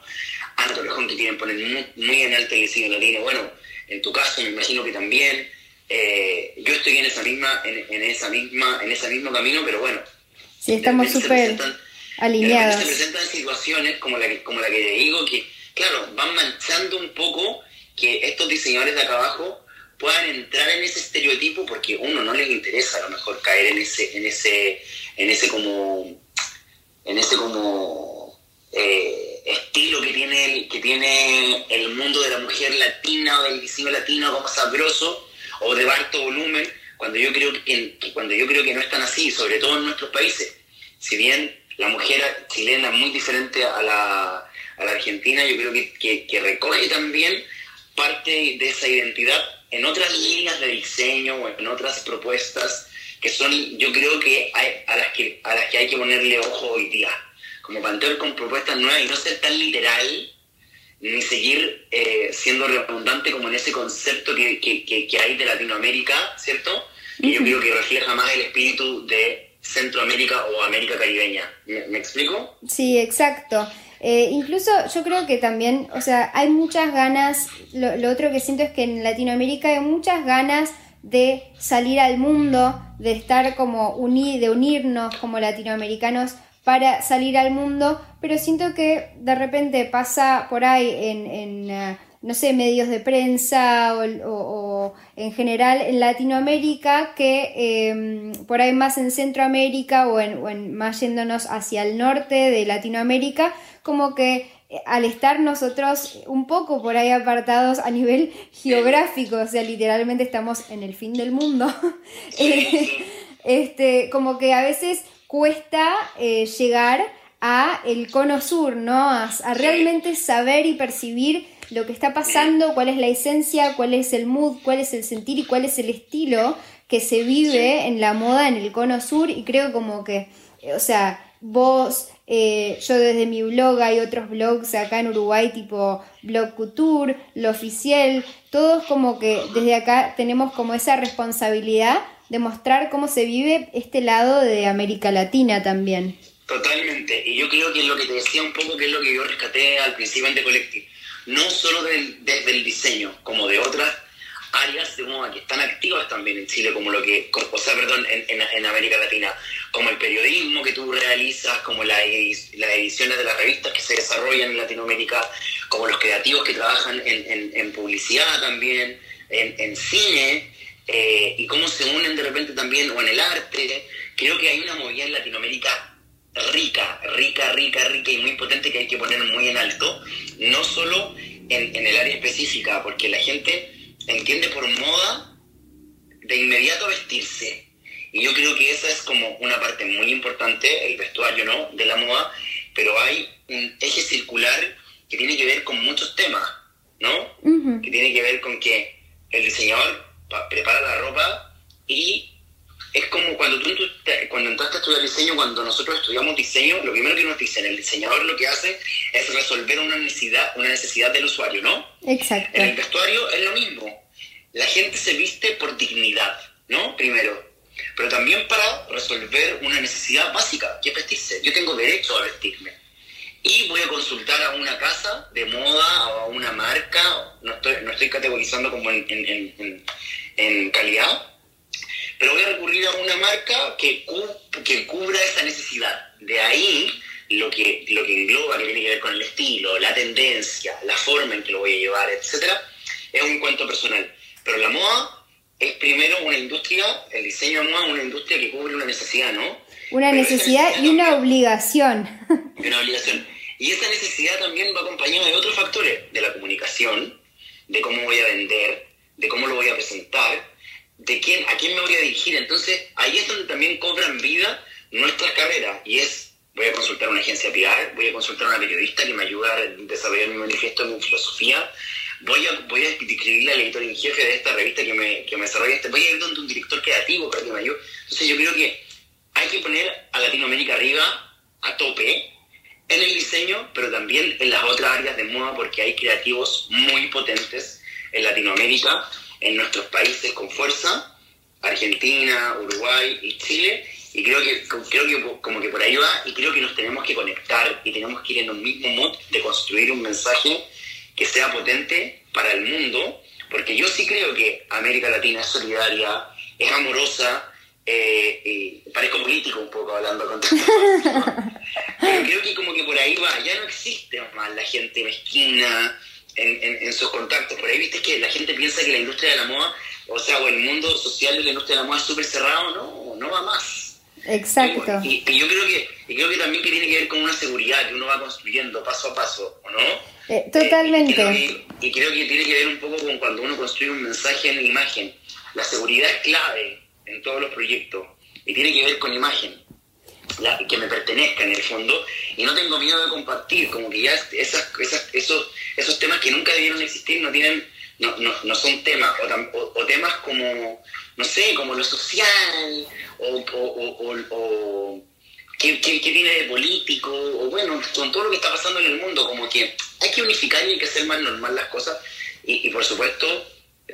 Ana Torrejón que quiere poner muy, en alto el diseño latino, bueno, en tu caso me imagino que también, eh, yo estoy en esa misma, en, esa misma, en ese mismo camino, pero bueno. Sí, estamos súper alineados. Se presentan situaciones como la que, como la que te digo, que claro, van manchando un poco que estos diseñadores de acá abajo puedan entrar en ese estereotipo porque uno no les interesa a lo mejor caer en ese, en ese, en ese como, en ese como eh, estilo que tiene el, que tiene el mundo de la mujer latina o del diseño latino como sabroso o de alto volumen, cuando yo creo que, cuando yo creo que no están así, sobre todo en nuestros países. Si bien la mujer chilena es muy diferente a la a la Argentina, yo creo que, que, recoge también parte de esa identidad en otras líneas de diseño o en otras propuestas que son, yo creo que hay, a las que a las que hay que ponerle ojo hoy día, como plantear con propuestas nuevas y no ser tan literal, ni seguir eh, siendo redundante como en ese concepto que, que, hay de Latinoamérica, ¿cierto? Y yo creo que refleja más el espíritu de Centroamérica o América caribeña. ¿Me, explico? Sí, exacto. Eh, incluso yo creo que también, o sea, hay muchas ganas, lo, otro que siento es que en Latinoamérica hay muchas ganas de salir al mundo, de estar como unir, de unirnos como latinoamericanos para salir al mundo, pero siento que de repente pasa por ahí en, eh, no sé, medios de prensa o, en general en Latinoamérica que em, por ahí más en Centroamérica o en, o en más yéndonos hacia el norte de Latinoamérica, como que eh, al estar nosotros un poco por ahí apartados a nivel <laughs> geográfico, o sea, literalmente estamos en el fin del mundo, <laughs> este, como que a veces cuesta eh, llegar a el cono sur, ¿no? A, realmente saber y percibir lo que está pasando, cuál es la esencia, cuál es el mood, cuál es el sentir y cuál es el estilo que se vive en la moda en el cono sur. Y creo como que, o sea, vos eh, yo desde mi blog hay otros blogs acá en Uruguay tipo Blog Couture, Lo Oficial, todos como que desde acá tenemos como esa responsabilidad de mostrar cómo se vive este lado de América Latina también. Totalmente, y yo creo que es lo que te decía un poco, que es lo que yo rescaté al principio The Collective, no solo desde el diseño, como de otras áreas moda que están activas también en Chile, como lo que, o sea, perdón, en, en, América Latina, como el periodismo que tú realizas, como las ediciones de las revistas que se desarrollan en Latinoamérica, como los creativos que trabajan en, en publicidad también, en, cine, eh, y cómo se unen de repente también, o en el arte. Creo que hay una movida en Latinoamérica rica, rica, rica, rica y muy potente que hay que poner muy en alto, no solo en, en el área específica, porque la gente entiende por moda de inmediato vestirse. Y yo creo que esa es como una parte muy importante, el vestuario, ¿no? De la moda, pero hay un eje circular que tiene que ver con muchos temas, ¿no? Que tiene que ver con que el diseñador prepara la ropa y es como cuando tú cuando entraste a estudiar diseño, cuando nosotros estudiamos diseño, lo primero que nos dicen, el diseñador lo que hace es resolver una necesidad, una necesidad del usuario, ¿no? Exacto. En el vestuario es lo mismo. La gente se viste por dignidad, ¿no? Primero. Pero también para resolver una necesidad básica, que es vestirse. Yo tengo derecho a vestirme. Y voy a consultar a una casa de moda o a una marca, no estoy, no estoy categorizando como en, en, en calidad, pero voy a recurrir a una marca que, que cubra esa necesidad. De ahí lo que, lo que engloba, que tiene que ver con el estilo, la tendencia, la forma en que lo voy a llevar, etcétera, es un cuento personal. Pero la moda es primero una industria, el diseño de moda es una industria que cubre una necesidad, ¿no? Una necesidad, y una obligación. Y <laughs> una obligación. Y esa necesidad también va acompañada de otros factores, de la comunicación, de cómo voy a vender, de cómo lo voy a presentar, de quién, a quién me voy a dirigir. Entonces, ahí es donde también cobran vida nuestras carreras. Y es, voy a consultar a una agencia PR, voy a consultar a una periodista que me ayuda a desarrollar mi manifiesto, mi filosofía. Voy a, voy a escribirle al editor en jefe de esta revista que me, que me desarrolla este. Voy a ir donde un director creativo para que me ayude. Entonces, yo creo que hay que poner a Latinoamérica arriba, a tope, en el diseño, pero también en las otras áreas de moda, porque hay creativos muy potentes en Latinoamérica en nuestros países con fuerza, Argentina, Uruguay y Chile, y creo que, creo que como que por ahí va, y creo que nos tenemos que conectar y tenemos que ir en un mismo mood de construir un mensaje que sea potente para el mundo, porque yo sí creo que América Latina es solidaria, es amorosa, eh, y parezco político un poco hablando con <laughs> pero creo que como que por ahí va, ya no existe más la gente mezquina, en, sus contactos. Por ahí viste que la gente piensa que la industria de la moda, o sea, o el mundo social de la industria de la moda es súper cerrado, no, no va más. Exacto. Y, yo creo que, y creo que también que tiene que ver con una seguridad que uno va construyendo paso a paso, ¿o no? Eh, totalmente. Eh, y, creo que, tiene que ver un poco con cuando uno construye un mensaje en imagen. La seguridad es clave en todos los proyectos y tiene que ver con imagen. Que me pertenezca en el fondo y no tengo miedo de compartir, como que ya esas, esas, esos esos temas que nunca debieron existir no tienen, no, no, no son temas, o, temas como, no sé, como lo social, o, o ¿qué, qué, tiene de político? O bueno, con todo lo que está pasando en el mundo, como que hay que unificar y hay que hacer más normal las cosas. Y, por supuesto,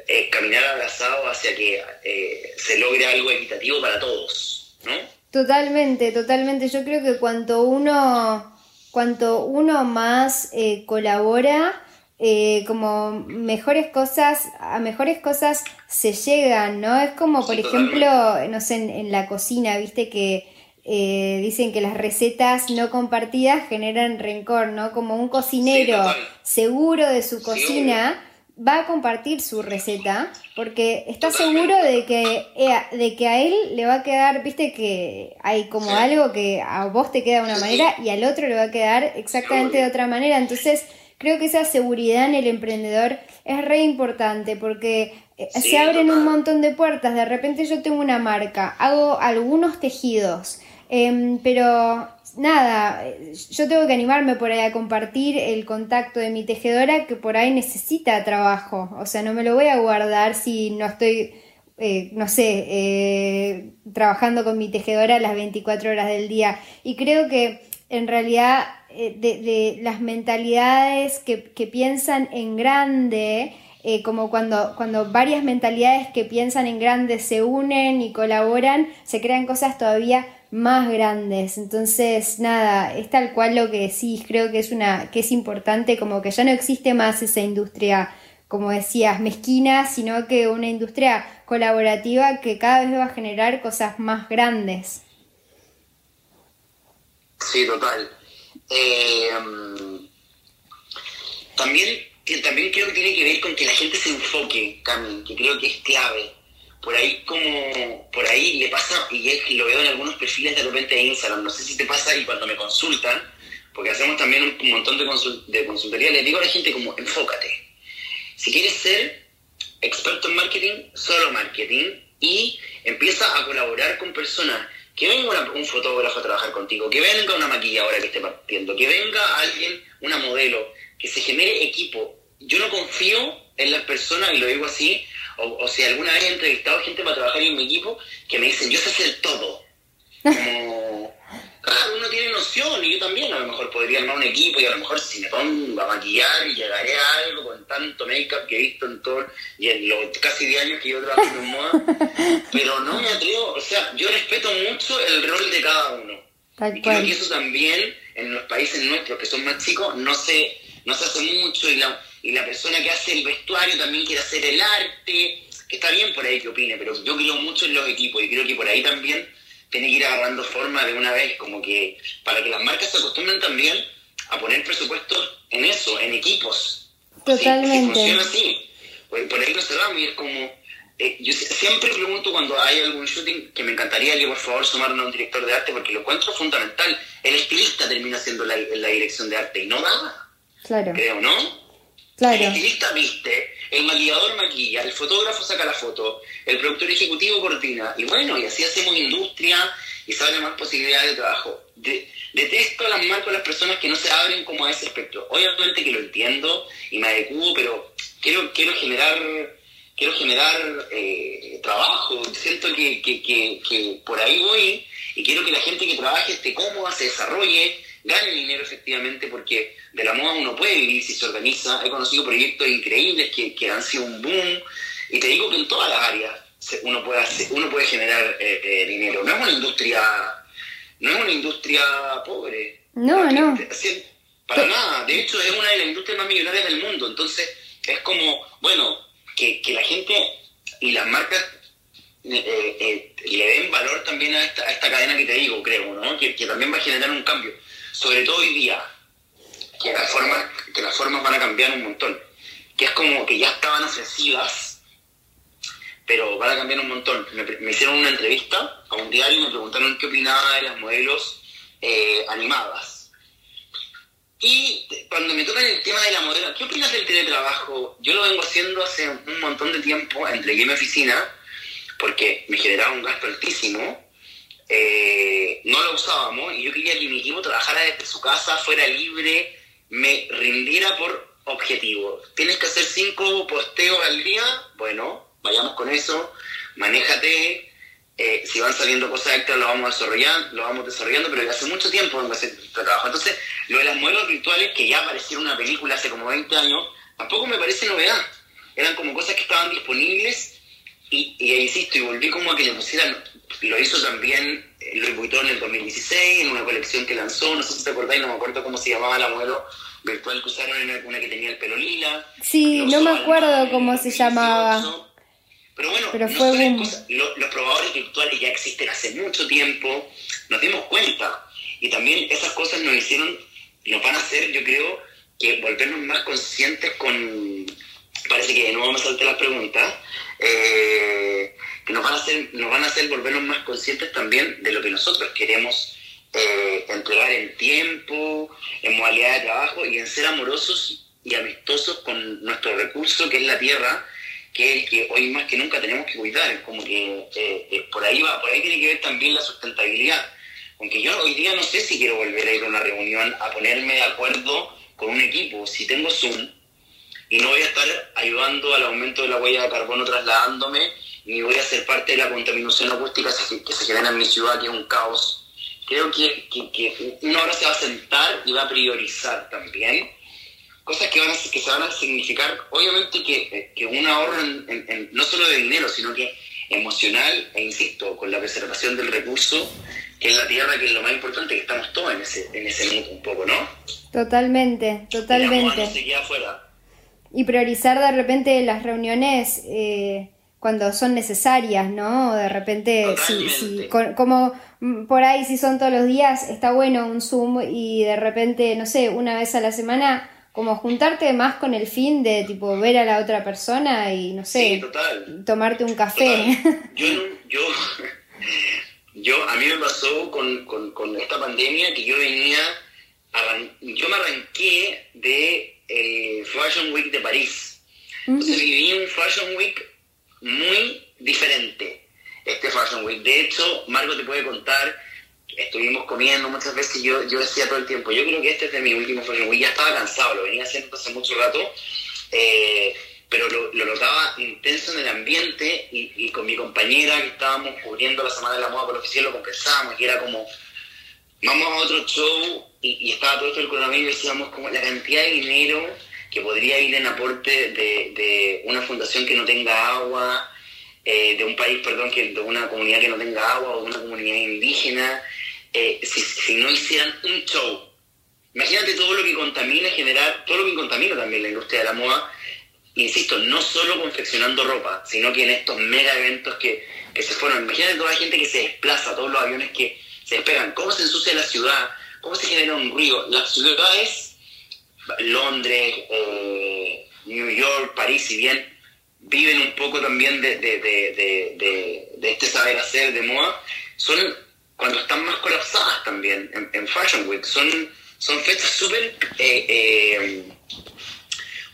eh, caminar abrazado hacia que eh, se logre algo equitativo para todos, ¿no? Totalmente, totalmente. Yo creo que cuanto uno, cuanto uno más eh, colabora, eh, como mejores cosas, a mejores cosas se llegan, ¿no? Es como, por ejemplo, no sé, en, la cocina, viste que eh, dicen que las recetas no compartidas generan rencor, ¿no? Como un cocinero seguro de su cocina va a compartir su receta porque está seguro de que, eh, de que a él le va a quedar, viste que hay como algo que a vos te queda de una manera y al otro le va a quedar exactamente de otra manera. Entonces, creo que esa seguridad en el emprendedor es re importante porque eh, se abren un montón de puertas. De repente yo tengo una marca, hago algunos tejidos, em, pero nada, yo tengo que animarme por ahí a compartir el contacto de mi tejedora que por ahí necesita trabajo. O sea, no me lo voy a guardar si no estoy... Eh, no sé, eh, trabajando con mi tejedora las 24 horas del día. Y creo que en realidad eh, de, las mentalidades que, piensan en grande, eh, como cuando, cuando varias mentalidades que piensan en grande se unen y colaboran, se crean cosas todavía más grandes. Entonces, nada, es tal cual lo que decís, creo que es una, que es importante, como que ya no existe más esa industria, como decías, mezquina, sino que una industria colaborativa que cada vez va a generar cosas más grandes. Sí, total. Eh, también, también creo que tiene que ver con que la gente se enfoque, Cami, que creo que es clave. Por ahí como, por ahí le pasa, y es, lo veo en algunos perfiles de repente de Instagram, no sé si te pasa y cuando me consultan, porque hacemos también un, montón de, de consultoría, les digo a la gente como, enfócate. Si quieres ser experto en marketing, solo marketing, y empieza a colaborar con personas que venga un fotógrafo a trabajar contigo, que venga una maquilladora que esté partiendo, que venga alguien, una modelo, que se genere equipo. Yo no confío en las personas, y lo digo así, o, si alguna vez he entrevistado gente para trabajar en mi equipo, que me dicen, yo sé hacer todo. Como, claro, uno tiene noción, y yo también a lo mejor podría armar un equipo, y a lo mejor si me pongo a maquillar y llegaré a algo con tanto make-up que he visto en todo, y en los casi 10 años que yo trabajo en moda, <laughs> pero no me atrevo, o sea, yo respeto mucho el rol de cada uno. y creo que eso también en los países nuestros que son más chicos no se, no se hace mucho y la, y la persona que hace el vestuario también quiere hacer el arte, que está bien por ahí que opine, pero yo creo mucho en los equipos y creo que por ahí también tiene que ir agarrando forma de una vez, como que para que las marcas se acostumbren también a poner presupuestos en eso, en equipos. Totalmente. funciona así. Pues por ahí no se va, y es como... Eh, yo siempre pregunto cuando hay algún shooting que me encantaría que por favor sumarme a un director de arte porque lo encuentro fundamental. El estilista termina siendo la, la dirección de arte y no da. Claro. Creo, ¿no? El estilista viste, el maquillador maquilla, el fotógrafo saca la foto, el productor ejecutivo coordina, y bueno, y así hacemos industria y se abren más posibilidades de trabajo. detesto las marcas, las personas que no se abren como a ese espectro. Obviamente que lo entiendo y me adecuo, pero quiero, quiero generar quiero generar eh, trabajo, siento que, que, que por ahí voy y quiero que la gente que trabaje esté cómoda, se desarrolle, gane dinero efectivamente, porque de la moda uno puede vivir si se organiza. He conocido proyectos increíbles que, que han sido un boom, y te digo que en todas las áreas uno puede, hacer, uno puede generar eh, eh, dinero. No es una industria, no es una industria pobre. No, no. Para nada. De hecho, es una de las industrias más millonarias del mundo. Entonces, es como, bueno, que, que la gente y las marcas eh, le den valor también a esta, a esta cadena que te digo, creo, ¿no? Que, que también va a generar un cambio sobre todo hoy día, que las formas, que las formas van a cambiar un montón, que es como que ya estaban ofensivas, pero van a cambiar un montón. Me, hicieron una entrevista a un diario y me preguntaron qué opinaba de las modelos eh, animadas. Y cuando me tocan el tema de la modelo, ¿qué opinas del teletrabajo? Yo lo vengo haciendo hace un montón de tiempo, entregué mi oficina, porque me generaba un gasto altísimo, eh, no lo usábamos y yo quería que mi equipo trabajara desde su casa, fuera libre, me rindiera por objetivo. Tienes que hacer cinco posteos al día, bueno, vayamos con eso, manéjate, eh, si van saliendo cosas extras lo vamos desarrollando, lo vamos desarrollando, pero hace mucho tiempo hacer este trabajo. Entonces, lo de las modelos virtuales, que ya aparecieron en una película hace como 20 años, tampoco me parece novedad. Eran como cosas que estaban disponibles y, y insisto, y volví como a que le pusieran, lo hizo también Louis Vuitton en el 2016, en una colección que lanzó, no sé si te acordáis, no me acuerdo cómo se llamaba la modelo virtual que usaron, en una que tenía el pelo lila. Sí, no me acuerdo cómo se llamaba. Pero bueno, los probadores virtuales ya existen hace mucho tiempo, nos dimos cuenta. Y también esas cosas nos hicieron, nos van a hacer, yo creo, que volvernos más conscientes con... Parece que de nuevo me salté la pregunta. Eh, que nos van, a hacer, nos van a hacer volvernos más conscientes también de lo que nosotros queremos eh, entregar en tiempo, en modalidad de trabajo y en ser amorosos y amistosos con nuestro recurso que es la tierra que es el que hoy más que nunca tenemos que cuidar, como que eh, eh, por ahí va, por ahí tiene que ver también la sustentabilidad. Aunque yo hoy día no sé si quiero volver a ir a una reunión a ponerme de acuerdo con un equipo, si tengo Zoom y no voy a estar ayudando al aumento de la huella de carbono trasladándome, ni voy a ser parte de la contaminación acústica que se genera en mi ciudad, que es un caos. Creo que, que, que uno ahora se va a sentar y va a priorizar también cosas que, van a, que se van a significar, obviamente que, que un ahorro en, no solo de dinero, sino que emocional, e insisto, con la preservación del recurso, que es la tierra, que es lo más importante, que estamos todos en ese, en ese mundo un poco, ¿no? Totalmente, totalmente. Y priorizar de repente las reuniones eh, cuando son necesarias, ¿no? De repente, si, como mm, por ahí si son todos los días, está bueno un Zoom y de repente, no sé, una vez a la semana como juntarte más con el fin de tipo ver a la otra persona y no sé, tomarte un café. <laughs> Yo, yo, <laughs> yo, a mí me pasó con, con, esta pandemia que yo venía, yo me arranqué de eh, Fashion Week de París. Entonces viví un Fashion Week muy diferente, este Fashion Week. De hecho, Marco te puede contar estuvimos comiendo muchas veces, yo, yo decía todo el tiempo, yo creo que este es de mi último Fashion Week, ya estaba cansado, lo venía haciendo hace mucho rato, eh, pero lo, notaba intenso en el ambiente y, con mi compañera que estábamos cubriendo la Semana de la Moda por oficial lo conversábamos y era como, vamos a otro show y, estaba todo esto el coronavirus y decíamos como la cantidad de dinero que podría ir en aporte de, de una fundación que no tenga agua, eh, de un país, perdón, que de una comunidad que no tenga agua o de una comunidad indígena, eh, si, no hicieran un show. Imagínate todo lo que contamina generar, todo lo que contamina también la industria de la moda, insisto, no solo confeccionando ropa, sino que en estos mega eventos que, se fueron. Imagínate toda la gente que se desplaza, todos los aviones que se despegan, cómo se ensucia la ciudad, cómo se genera un ruido. Las ciudades, Londres, eh, New York, París, si bien viven un poco también de, de este saber hacer de moda, son cuando están más colapsadas también en, Fashion Week. Son, son fechas súper eh, eh,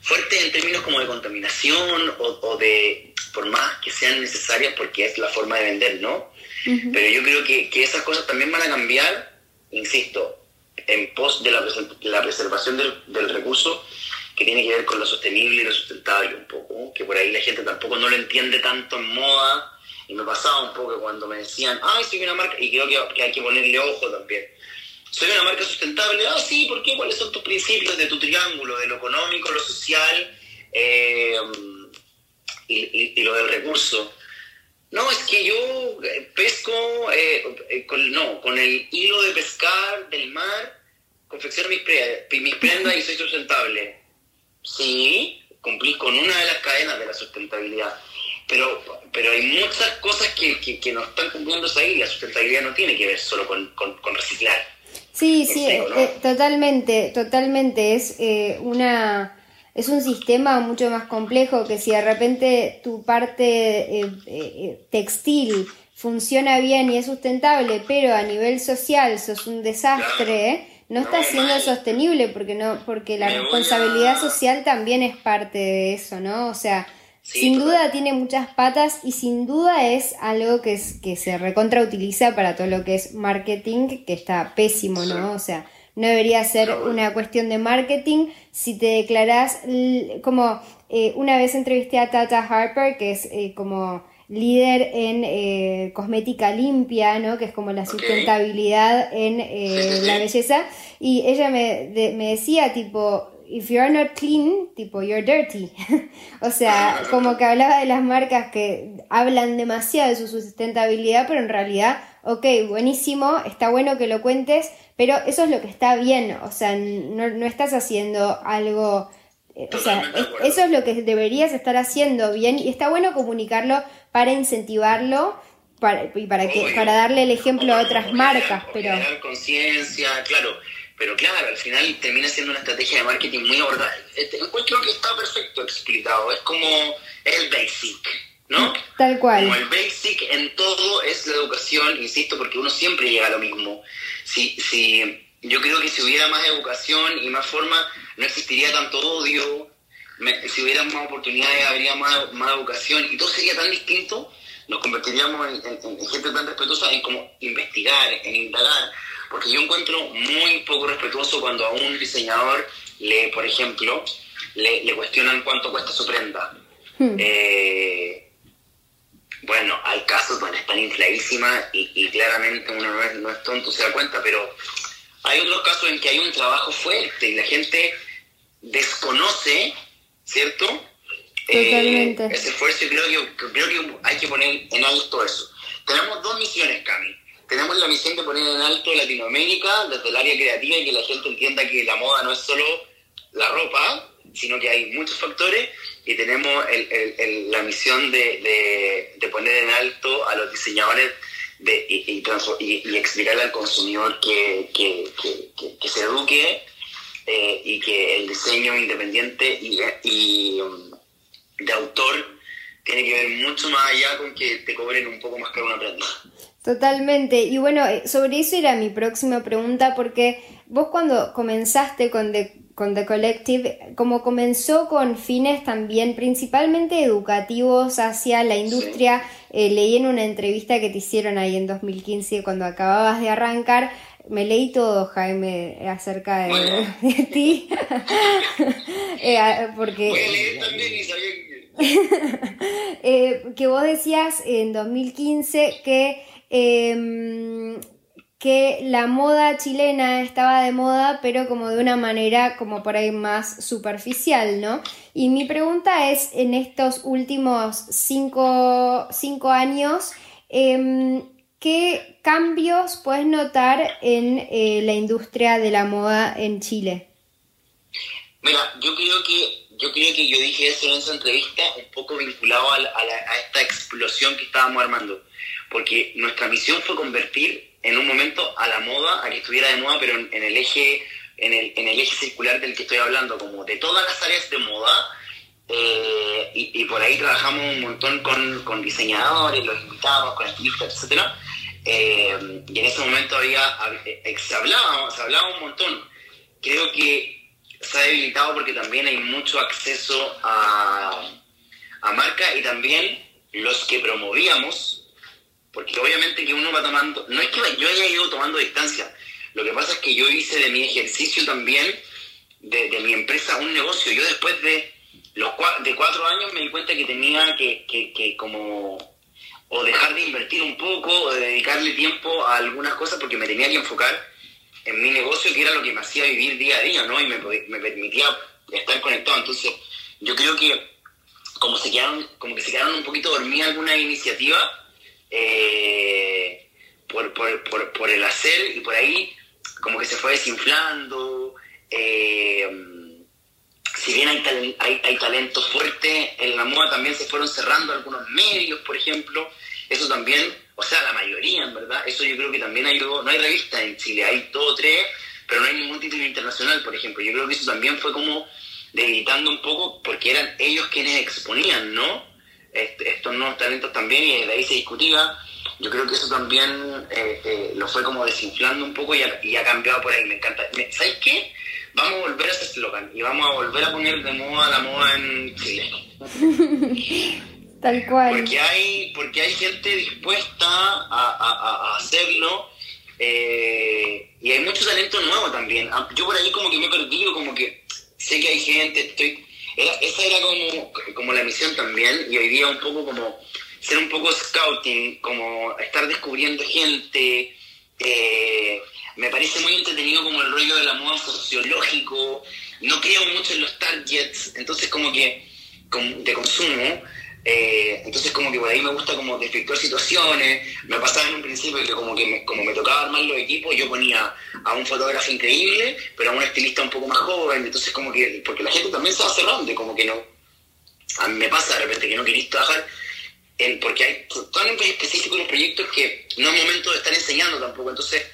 fuertes en términos como de contaminación o, de, por más que sean necesarias porque es la forma de vender, ¿no? Pero yo creo que, esas cosas también van a cambiar, insisto, en pos de la, la preservación del, del, recurso que tiene que ver con lo sostenible y lo sustentable un poco, que por ahí la gente tampoco no lo entiende tanto en moda y me pasaba un poco cuando me decían, ay, soy una marca, y creo que, hay que ponerle ojo también. Soy una marca sustentable, ah, sí, ¿por qué? ¿Cuáles son tus principios de tu triángulo, de lo económico, lo social eh, y, lo del recurso? No, es que yo eh, pesco, eh, con, no, con el hilo de pescar del mar, confecciono mis, mis prendas y soy sustentable. Sí, cumplís con una de las cadenas de la sustentabilidad pero, pero hay muchas cosas que, que, no están cumpliéndose ahí y la sustentabilidad no tiene que ver solo con, con, reciclar. Sí, sí, eh, totalmente, totalmente. Es eh, una es un sistema mucho más complejo que si de repente tu parte eh, textil funciona bien y es sustentable, pero a nivel social sos un desastre, no, está siendo sostenible porque no porque la responsabilidad social también es parte de eso, ¿no? O sea, sin duda tiene muchas patas y sin duda es algo que, es, que se recontrautiliza para todo lo que es marketing, que está pésimo, ¿no? O sea, no debería ser una cuestión de marketing si te declaras como eh, una vez entrevisté a Tata Harper, que es eh, como líder en eh, cosmética limpia, ¿no? Que es como la sustentabilidad en eh, la belleza. Y ella me, me decía, tipo, if you're not clean, tipo, you're dirty. <laughs> o sea, como que hablaba de las marcas que hablan demasiado de su sustentabilidad, pero en realidad, ok, buenísimo, está bueno que lo cuentes, pero eso es lo que está bien, o sea, no, no estás haciendo algo... Eh, o sea, eso es lo que deberías estar haciendo bien y está bueno comunicarlo para incentivarlo para, y para, que, para darle el ejemplo a otras marcas. Pero... conciencia, claro pero claro, al final termina siendo una estrategia de marketing muy abordada. Este, encuentro que está perfecto explicado. Es como el basic, ¿no? Tal cual. Como el basic en todo es la educación, insisto, porque uno siempre llega a lo mismo. Si, si, yo creo que si hubiera más educación y más forma, no existiría tanto odio. si hubiera más oportunidades, habría más, más educación y todo sería tan distinto. Nos convertiríamos en, en gente tan respetuosa en como investigar, en indagar porque yo encuentro muy poco respetuoso cuando a un diseñador le, por ejemplo, le, cuestionan cuánto cuesta su prenda. Hmm. Eh, bueno, hay casos donde están infladísimas y, claramente uno no es, no es tonto, se da cuenta, pero hay otros casos en que hay un trabajo fuerte y la gente desconoce, ¿cierto? Totalmente. Eh, ese esfuerzo y creo que, creo que hay que poner en alto eso. Tenemos dos misiones, Cami tenemos la misión de poner en alto Latinoamérica desde el área creativa y que la gente entienda que la moda no es solo la ropa, sino que hay muchos factores y tenemos la misión de, poner en alto a los diseñadores de, y, y, explicarle al consumidor que, se eduque eh, y que el diseño independiente y, um, de autor tiene que ver mucho más allá con que te cobren un poco más que una prenda. Totalmente. Y bueno, eh, sobre eso era mi próxima pregunta, porque vos cuando comenzaste con The, con The Collective, como comenzó con fines también principalmente educativos hacia la industria, eh, leí en una entrevista que te hicieron ahí en 2015 cuando acababas de arrancar, me leí todo, Jaime, acerca de, ti. <laughs> eh, porque... <laughs> eh, que vos decías en 2015 que Em, que la moda chilena estaba de moda, pero como de una manera como por ahí más superficial, ¿no? Y mi pregunta es, en estos últimos cinco, años, em, ¿qué cambios puedes notar en eh, la industria de la moda en Chile? Mira, yo creo que yo creo que yo dije eso en esa entrevista un poco vinculado a esta explosión que estábamos armando porque nuestra misión fue convertir en un momento a la moda, a que estuviera de moda, pero en, el eje en el, en el eje circular del que estoy hablando, como de todas las áreas de moda, eh, y, por ahí trabajamos un montón con, con diseñadores, los invitados, con estilistas, etc. Eh, y en ese momento había, eh, se, hablaba, se hablaba un montón. Creo que se ha debilitado porque también hay mucho acceso a, a marca y también los que promovíamos porque obviamente que uno va tomando, no es que yo haya ido tomando distancia, lo que pasa es que yo hice de mi ejercicio también, de, mi empresa, un negocio. Yo después de los de cuatro años me di cuenta que tenía que, que, como o dejar de invertir un poco o de dedicarle tiempo a algunas cosas porque me tenía que enfocar en mi negocio que era lo que me hacía vivir día a día, ¿no? Y me, me permitía estar conectado. Entonces, yo creo que como se quedaron, como que se quedaron un poquito dormidas algunas iniciativas, eh, por, por, por, el hacer y por ahí como que se fue desinflando. Eh, si bien hay, hay, hay talento fuerte en la moda, también se fueron cerrando algunos medios, por ejemplo. Eso también, o sea, la mayoría, en verdad, eso yo creo que también ayudó. No hay revistas en Chile, hay dos o tres, pero no hay ningún título internacional, por ejemplo. Yo creo que eso también fue como debilitando un poco porque eran ellos quienes exponían, ¿no? Estos nuevos talentos también y de ahí se discutía. Yo creo que eso también eh, eh, lo fue como desinflando un poco y ha, cambiado por ahí. Me encanta. ¿Sabes qué? Vamos a volver a ese eslogan y vamos a volver a poner de moda la moda en Chile. <laughs> Tal cual. Porque hay, porque hay gente dispuesta a, hacerlo eh, y hay mucho talento nuevo también. Ah, yo por ahí como que me he perdido, como que sé que hay gente, estoy esa era como, como la misión también, y hoy día un poco como ser un poco scouting, como estar descubriendo gente. Eh, me parece muy entretenido como el rollo de la moda sociológico. No creo mucho en los targets, entonces como que de consumo. Eh, entonces como que por ahí me gusta como desfectuar situaciones. Me pasaba en un principio que como que me, como me tocaba armar los equipos, yo ponía a un fotógrafo increíble, pero a un estilista un poco más joven. Entonces como que, porque la gente también se va cerrando, como que no. A mí me pasa de repente que no queréis trabajar en, porque hay tan específicos los proyectos que no es momento de estar enseñando tampoco. Entonces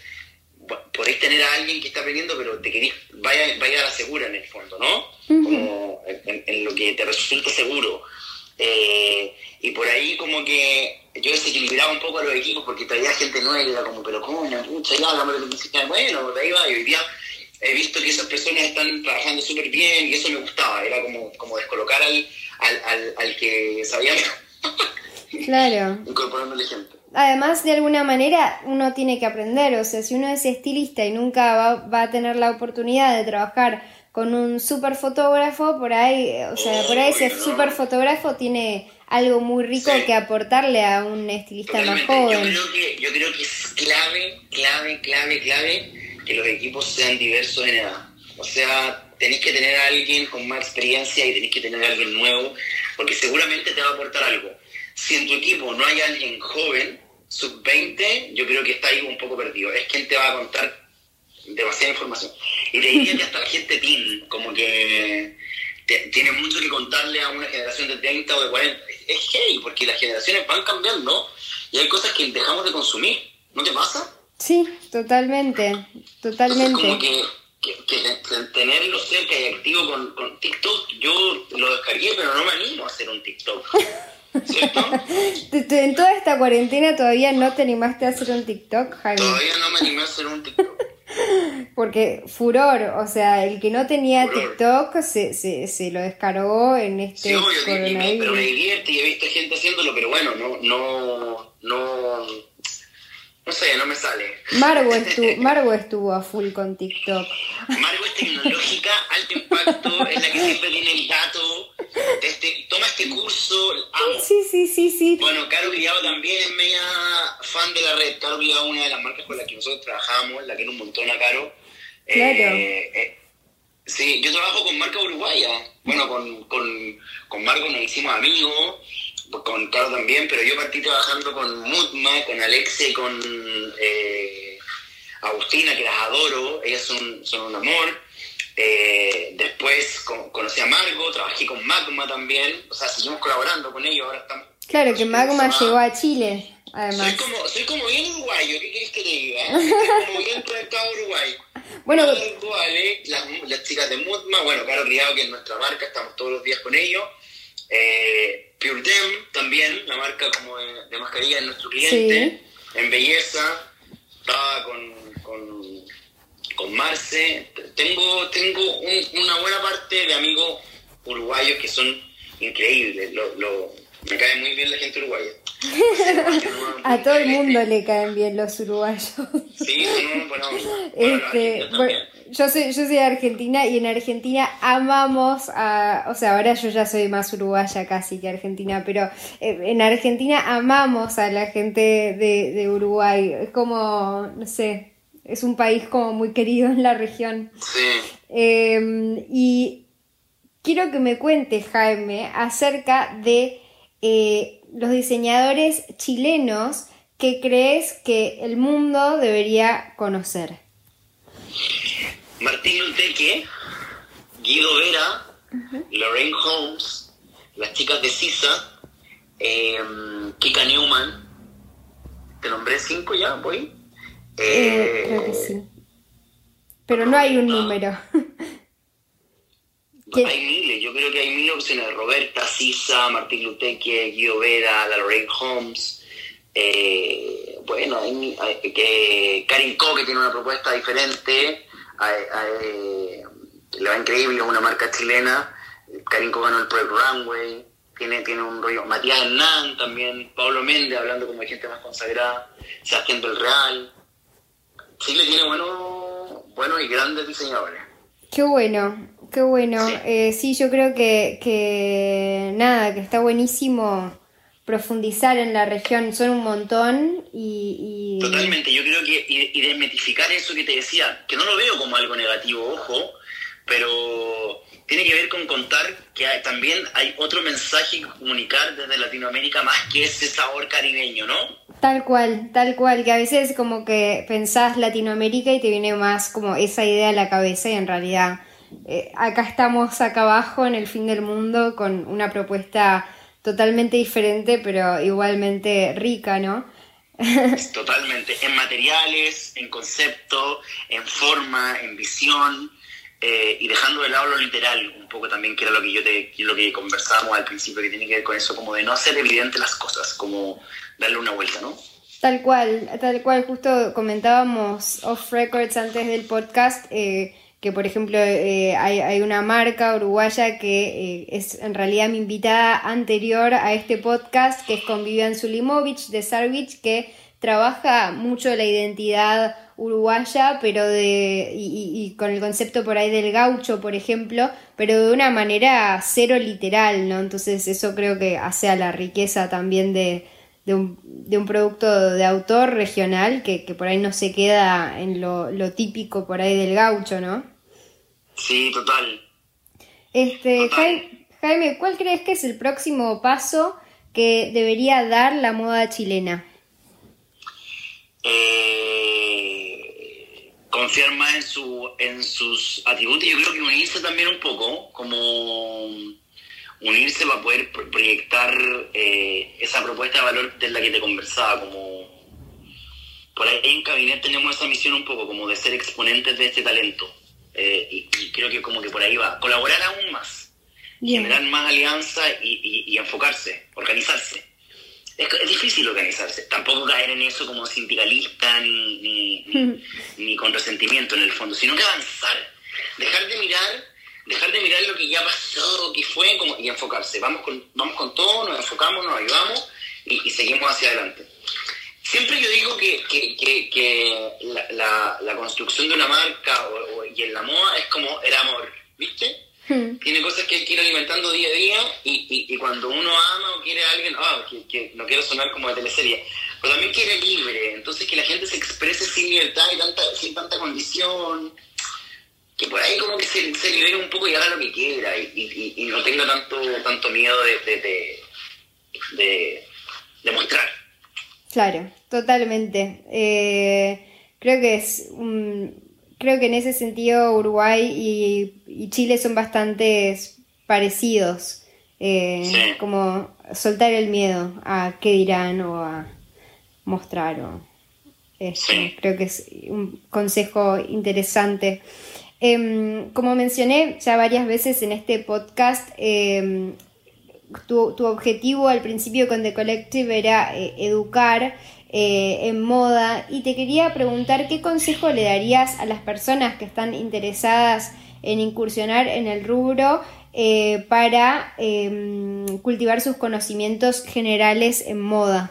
podéis tener a alguien que está aprendiendo, pero te querís, vaya, vaya a la segura en el fondo, ¿no? Como en, lo que te resulta seguro. Eh, y por ahí como que yo desequilibraba un poco a los equipos porque traía gente nueva y era como, pero ¿cómo? Mucha ya, bueno, de ahí va, y hoy día he visto que esas personas están trabajando súper bien y eso me gustaba, era como, como descolocar al, al, al, que sabía <laughs> Claro. Incorporando el ejemplo además de alguna manera uno tiene que aprender, o sea, si uno es estilista y nunca va, va a tener la oportunidad de trabajar con un super fotógrafo, por ahí, o sea, por ahí ese super fotógrafo tiene algo muy rico que aportarle a un estilista más joven. Yo creo, que, yo creo que es clave, clave, clave, clave que los equipos sean diversos en edad. O sea, tenéis que tener a alguien con más experiencia y tenéis que tener a alguien nuevo, porque seguramente te va a aportar algo. Si en tu equipo no hay alguien joven, sub-20, yo creo que está ahí un poco perdido. Es quien te va a contar demasiada información. Y te diría que hasta la gente teen, como que tiene mucho que contarle a una generación de 30 o de 40. Es hey, porque las generaciones van cambiando y hay cosas que dejamos de consumir. ¿No te pasa? Sí, totalmente, totalmente. como que, tenerlo cerca y activo con, con TikTok, yo lo descargué, pero no me animo a hacer un TikTok. <laughs> en toda esta cuarentena todavía no te animaste a hacer un TikTok, Jaime. Todavía no me animé a hacer un TikTok. Porque furor, o sea, el que no tenía TikTok se, se, se, lo descargó en este sí, obvio, coronavirus. pero me divierte y he visto gente haciéndolo, pero bueno, no, no, no no sé, no me sale. Margo estuvo, <laughs> Margo estuvo a full con TikTok. Margo es tecnológica, alto impacto, es la que siempre tiene el dato. Este, toma este curso, amo. Sí, sí, sí, sí. Bueno, Caro Criado también es media fan de la red. Caro Criado es una de las marcas con las que nosotros trabajamos, la que un montón a Caro. Claro. Eh, eh, sí, yo trabajo con marca uruguaya. Bueno, con, con, con Margo nos hicimos amigos con Carlos también, pero yo partí trabajando con Mutma, con Alexe con eh, Agustina, que las adoro, ellas son, son un amor. Eh, después conocí a Margo, trabajé con Magma también, o sea, seguimos colaborando con ellos, ahora estamos... Claro, que Magma llegó a Chile, además. Soy como, soy como bien uruguayo, ¿qué quieres que te diga? Soy <laughs> como bien conectado a Uruguay. Bueno, las, las, chicas de Mutma, bueno, Caro Criado, que es nuestra marca, estamos todos los días con ellos. Eh, Pure Dem también, la marca como de, mascarilla de nuestro cliente, en belleza, estaba con, con, con, Marce. Tengo, tengo una buena parte de amigos uruguayos que son increíbles. Lo, lo, me cae muy bien la gente uruguaya. <laughs> A todo el mundo le caen bien los uruguayos. Sí, no, bueno, este, yo soy, yo soy de Argentina y en Argentina amamos a, o sea, ahora yo ya soy más uruguaya casi que argentina, pero eh, en Argentina amamos a la gente de, Uruguay. Es como, no sé, es un país como muy querido en la región. Sí. Em, y quiero que me cuentes, Jaime, acerca de eh, los diseñadores chilenos que crees que el mundo debería conocer. Martín Luteque, Guido Vera, Lorraine Holmes, las chicas de Sisa, em, Kika Newman. ¿Te nombré cinco ya, voy? Eh, creo que sí. Pero no hay un número. <laughs> Hay miles, yo creo que hay mil opciones. Roberta, Sisa, Martín Luteque, Guido Vera, Lorraine Holmes. Eh, bueno, hay, que Karin Co, que tiene una propuesta diferente le va increíble, es una marca chilena. Karin ganó el Project Runway, tiene, tiene un rollo. Matías Hernán también, Pablo Méndez hablando como gente más consagrada, Sebastián del Real. Chile tiene buenos, buenos y grandes diseñadores. Qué bueno, qué bueno. Sí, eh, sí yo creo que, que nada, que está buenísimo profundizar en la región, son un montón y... Totalmente, yo creo que y, desmetificar eso que te decía, que no lo veo como algo negativo, ojo, pero tiene que ver con contar que también hay otro mensaje que comunicar desde Latinoamérica más que ese sabor caribeño, ¿no? Tal cual, tal cual, que a veces como que pensás Latinoamérica y te viene más como esa idea a la cabeza y en realidad eh, acá estamos acá abajo en el fin del mundo con una propuesta totalmente diferente, pero igualmente rica, ¿no? Totalmente, en materiales, en concepto, en forma, en visión, eh, y dejando de lado lo literal un poco también, que era lo que yo te, lo que conversábamos al principio, que tiene que ver con eso, como de no hacer evidente las cosas, como darle una vuelta, ¿no? Tal cual, tal cual, justo comentábamos off records antes del podcast, eh, que por ejemplo eh, hay, una marca uruguaya que eh, es en realidad mi invitada anterior a este podcast, que es con Vivian Sulimovich de Sarvich, que trabaja mucho la identidad uruguaya, pero de, y, con el concepto por ahí del gaucho, por ejemplo, pero de una manera cero literal, ¿no? Entonces eso creo que hace a la riqueza también de, de, un, de un, producto de autor regional que, que, por ahí no se queda en lo, lo típico por ahí del gaucho, ¿no? Sí, total. Este, Jaime, ¿cuál crees que es el próximo paso que debería dar la moda chilena? Eh, confiar más en, su, en sus atributos. Yo creo que unirse también un poco, como unirse para poder proyectar eh, esa propuesta de valor de la que te conversaba, como por ahí en Cabinet tenemos esa misión un poco como de ser exponentes de este talento eh, y, creo que como que por ahí va. Colaborar aún más, generar más alianza y, enfocarse, organizarse. Es, difícil organizarse, tampoco caer en eso como sindicalista ni, <laughs> ni, con resentimiento en el fondo, sino que avanzar, dejar de mirar, dejar de mirar lo que ya pasó, que fue, como, y enfocarse. Vamos con, vamos con todo, nos enfocamos, nos ayudamos y, seguimos hacia adelante. Siempre yo digo que, que, que, la, la, construcción de una marca y en la moda es como el amor, ¿viste? Hmm. Tiene cosas que hay que ir alimentando día a día y, y, cuando uno ama o quiere a alguien, ah, que, no quiero sonar como de teleserie, pero también quiere libre, entonces que la gente se exprese sin libertad y tanta, sin tanta condición, que por ahí como que se, se libere un poco y haga lo que quiera y, y no tenga tanto, tanto miedo de, de, de, de mostrar. Claro, totalmente. Eh, creo que es creo que en ese sentido Uruguay y, Chile son bastante parecidos. Eh, como soltar el miedo a qué dirán o a mostrar o creo que es un consejo interesante. Em, como mencioné ya varias veces en este podcast, em, tu, objetivo al principio con The Collective era eh, educar eh, en moda y te quería preguntar qué consejo le darías a las personas que están interesadas en incursionar en el rubro eh, para em, cultivar sus conocimientos generales en moda.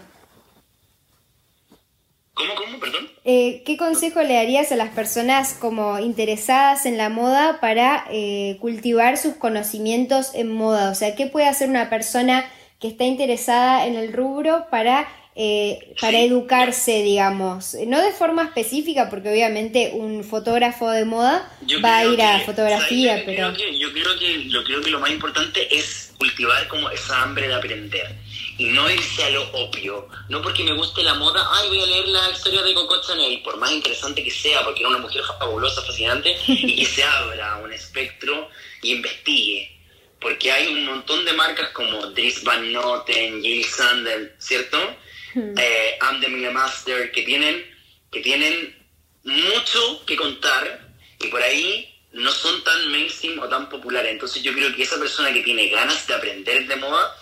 ¿Cómo, cómo, perdón? Eh, ¿Qué consejo le darías a las personas como interesadas en la moda para eh, cultivar sus conocimientos en moda? O sea, ¿qué puede hacer una persona que está interesada en el rubro para, eh, para educarse, digamos? No de forma específica, porque obviamente un fotógrafo de moda va a ir a fotografía, pero... yo creo que, lo, creo que lo más importante es cultivar como esa hambre de aprender y no irse a lo opio. No porque me guste la moda, ay, voy a leer la historia de Coco Chanel, por más interesante que sea, porque era una mujer fabulosa, fascinante, y que se abra un espectro y investigue. Porque hay un montón de marcas como Dries Van Noten, Jill Sandel, ¿cierto? Hmm. Eh, I'm the Master, que tienen, que tienen mucho que contar y por ahí no son tan mainstream o tan populares. Entonces yo creo que esa persona que tiene ganas de aprender de moda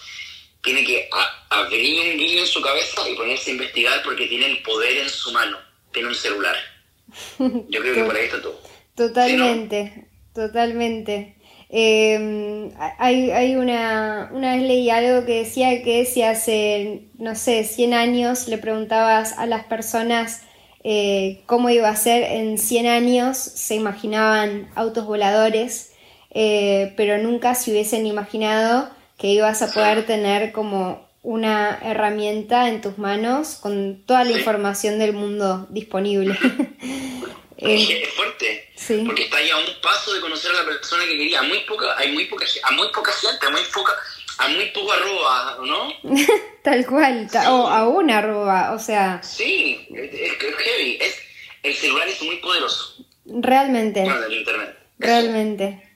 tiene que abrir un guiño en su cabeza y ponerse a investigar porque tiene el poder en su mano, tiene un celular. <laughs> Yo creo que por ahí está todo. Totalmente, totalmente. Em, hay, hay una, una vez leí algo que decía que si hace, no sé, 100 años le preguntabas a las personas eh, cómo iba a ser en 100 años, se imaginaban autos voladores, eh, pero nunca se hubiesen imaginado que ibas a poder tener como una herramienta en tus manos con toda la información del mundo disponible. <laughs> <laughs> es fuerte, sí. porque está ahí a un paso de conocer a la persona que quería. Muy poca, hay muy poca, a muy poca gente, a muy poca, a muy poco arroba, ¿no? <laughs> Tal cual, o a una arroba, o sea. Sí, es, es heavy. Es, el celular es muy poderoso. Realmente. Bueno, el internet. Realmente.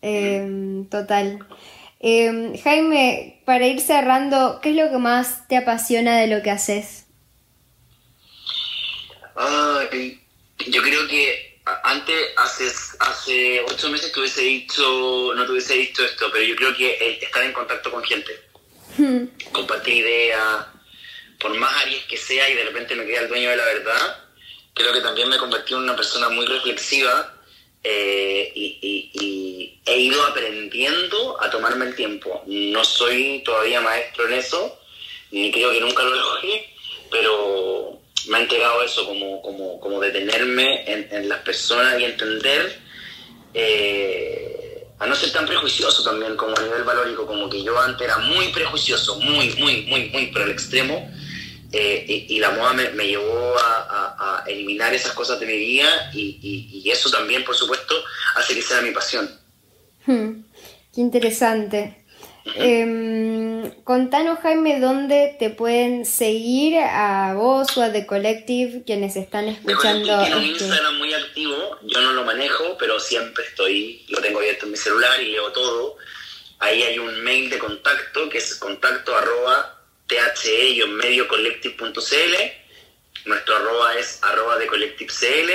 Eh, total. Eh, Jaime, para ir cerrando, ¿qué es lo que más te apasiona de lo que haces? Ay, yo creo que antes, hace, hace ocho meses te hubiese dicho, no te hubiese dicho esto, pero yo creo que estar en contacto con gente, Hmm. compartir ideas, por más Aries que sea y de repente me queda el dueño de la verdad, creo que también me convertí en una persona muy reflexiva eh, y, he ido aprendiendo a tomarme el tiempo. No soy todavía maestro en eso, ni creo que nunca lo logré, pero me ha entregado eso, como, como, como detenerme en, en las personas y entender, eh, a no ser tan prejuicioso también como a nivel valórico, como que yo antes era muy prejuicioso, muy, muy, muy, muy por el extremo, eh, y, y la moda me, me llevó a, a- a eliminar esas cosas de mi vida y, y- y eso también, por supuesto, hace que sea mi pasión. Hmm, Qué interesante. Em, contanos, Jaime, dónde te pueden seguir a vos o a The Collective, quienes están escuchando. Tiene un este- Instagram muy activo, yo no lo manejo, pero siempre estoy, lo tengo abierto en mi celular y leo todo. Ahí hay un mail de contacto que es contacto arroba the collective.cl. Nuestro arroba es arroba de colectivecl.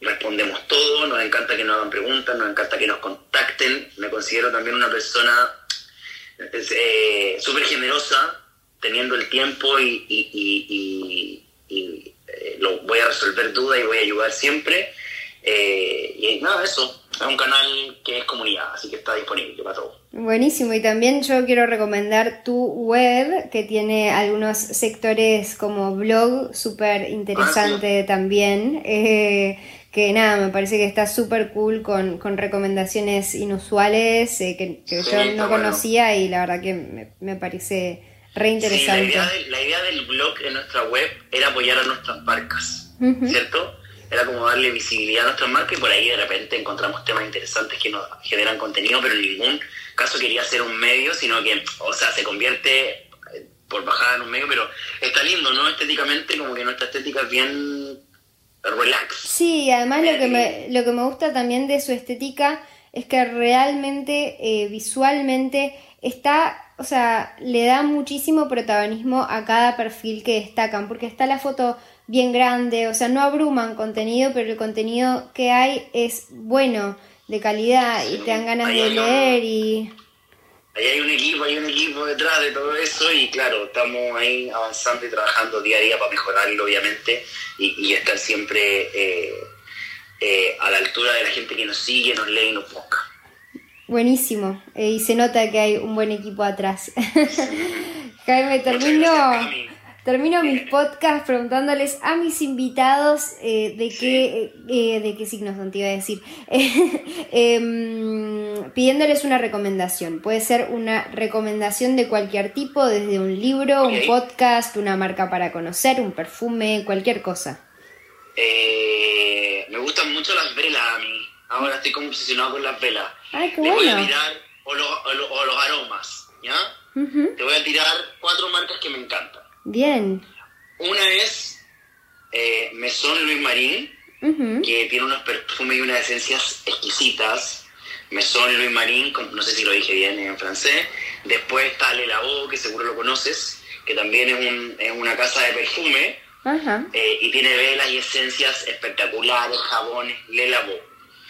Respondemos todo, nos encanta que nos hagan preguntas, nos encanta que nos contacten. Me considero también una persona eh, súper generosa, teniendo el tiempo y, y- y- y- y, eh, lo, voy a resolver dudas y voy a ayudar siempre. Eh, y nada, eso. Es un canal que es comunidad, así que está disponible para todos. Buenísimo, y también yo quiero recomendar tu web, que tiene algunos sectores como blog, súper interesante también. eh, que nada, me parece que está súper cool con, con recomendaciones inusuales eh, que, que Sí, yo no bueno. conocía y la verdad que me, me parece re Sí, la interesante. idea, de- la idea del blog en nuestra web era apoyar a nuestras marcas. ¿cierto? Era como darle visibilidad a nuestras marcas y por ahí de repente encontramos temas interesantes que nos generan contenido, pero en ningún caso quería ser un medio, sino que, o sea, se convierte eh, por bajada en un medio, pero está lindo, ¿no? Estéticamente, como que nuestra estética es bien relax. Sí, además lo que me, lo que me gusta también de su estética es que realmente eh, visualmente está, o sea, le da muchísimo protagonismo a cada perfil que destacan, porque está la foto bien grande, o sea, no abruman contenido, pero el contenido que hay es bueno, de calidad, y te dan ganas Ahí de leer y... Ahí hay un equipo, hay un equipo detrás de todo eso y claro, estamos ahí avanzando y trabajando día a día para mejorarlo, obviamente, y, y estar siempre eh, eh, a la altura de la gente que nos sigue, nos lee y nos busca. Buenísimo, eh, y se nota que hay un buen equipo atrás. <laughs> Jaime, termino. Termino mis podcasts preguntándoles a mis invitados eh, de, qué, eh, de qué signos son, te iba a decir. <laughs> Em, pidiéndoles una recomendación. Puede ser una recomendación de cualquier tipo, desde un libro, un podcast, una marca para conocer, un perfume, cualquier cosa. Eh, me gustan mucho las velas a mí. Ahora estoy como obsesionado con las velas. Ay, qué Les voy a bueno. tirar, o, los- o los- o los aromas, ¿ya? Te voy a tirar cuatro marcas que me encantan. Bien. Una es eh, Maison Louis Marín, que tiene unos perfumes y unas esencias exquisitas. Maison Louis Marín, no sé si lo dije bien en francés. Después está Le Labo, que seguro lo conoces, que también es, un- es una casa de perfume Ajá. eh, y tiene velas y esencias espectaculares, jabones, Le Labo.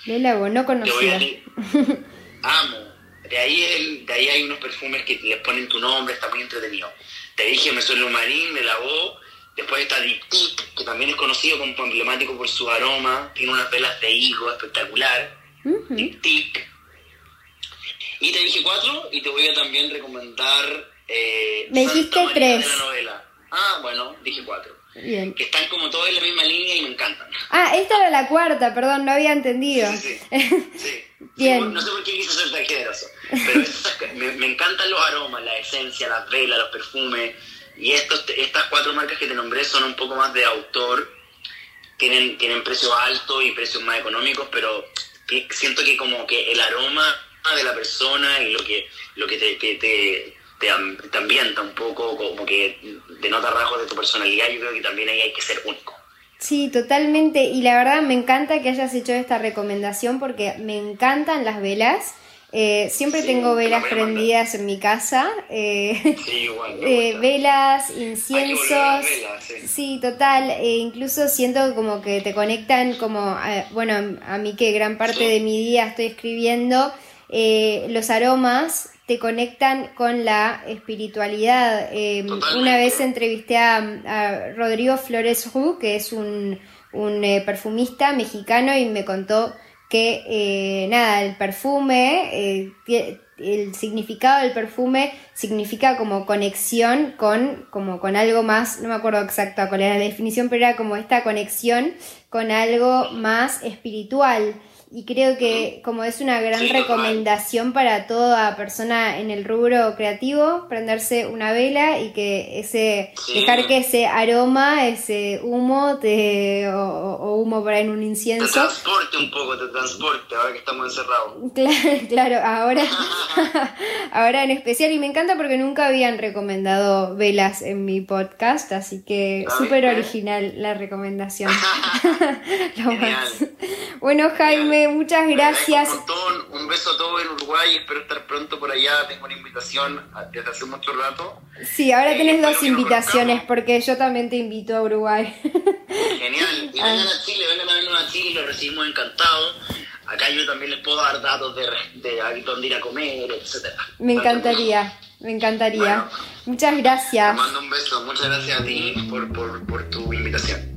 Le lavo, no conocía. <laughs> Amo. De ahí, el- de ahí hay unos perfumes que les ponen tu nombre, está muy entretenido. Te dije Maison Louis Marín, Le Labo. Después está Diptyque, que también es conocido como emblemático por su aroma. Tiene unas velas de higo espectacular. Ujú. Diptyque. Y te dije cuatro y te voy a también recomendar... Eh, Me Santa dijiste María tres. de la novela. Ah, bueno, dije cuatro. Bien. Que están como todos en la misma línea y me encantan. Ah, esta era la cuarta, perdón, no había entendido. Sí, sí, sí. <laughs> Sí, Bien. no sé por qué quise ser tan generoso, pero esas me, me encantan los aromas, la esencia, las velas, los perfumes. Y estos, estas cuatro marcas que te nombré son un poco más de autor. Tienen, tienen precios altos y precios más económicos, pero siento que como que el aroma de la persona y lo que, lo que te, te, te, te ambienta un poco, como que denota rasgos de tu personalidad, yo creo que también ahí hay que ser único. Sí, totalmente. Y la verdad me encanta que hayas hecho esta recomendación porque me encantan las velas. Eh, siempre Sí, tengo te la velas a prendidas en mi casa. eh, Sí, igual. <laughs> eh, velas, a inciensos. velas, sí. Sí, total. e incluso siento como que te conectan como, eh, bueno, a mí que gran parte de mi día estoy escribiendo, eh, los aromas te conectan con la espiritualidad. Eh, Totalmente. una vez entrevisté a, a Rodrigo Flores Ru, que es un, un, eh, perfumista mexicano, y me contó que, eh, nada, el perfume, eh, el significado del perfume significa como conexión con, como con algo más, no me acuerdo exacto cuál era la definición, pero era como esta conexión con algo más espiritual. Y creo que como es una gran recomendación para toda persona en el rubro creativo, prenderse una vela y que ese, dejar que ese aroma, ese humo te, o, o humo por ahí en un Te incienso, transporte un poco, te transporte, ahora que estamos encerrados. Claro, <laughs> claro, ahora, <laughs> ahora en especial, y me encanta porque nunca habían recomendado velas en mi podcast, así que ¿Ah, súper original la recomendación. <laughs> Lo más. Bueno, Jaime, muchas gracias. Un, montón, un beso a todos en Uruguay, espero estar pronto por allá, tengo una invitación desde hace mucho rato. Sí, ahora Eh, tenés dos invitaciones porque yo también te invito a Uruguay. Genial, y <laughs> Ah. vengan a Chile, vengan a vernos a Chile, los recibimos encantados. Acá yo también les puedo dar datos de, de dónde ir a comer, etcétera. Me encantaría, me encantaría. Bueno. Muchas Te gracias. mando un beso, muchas gracias a ti por, por, por tu invitación.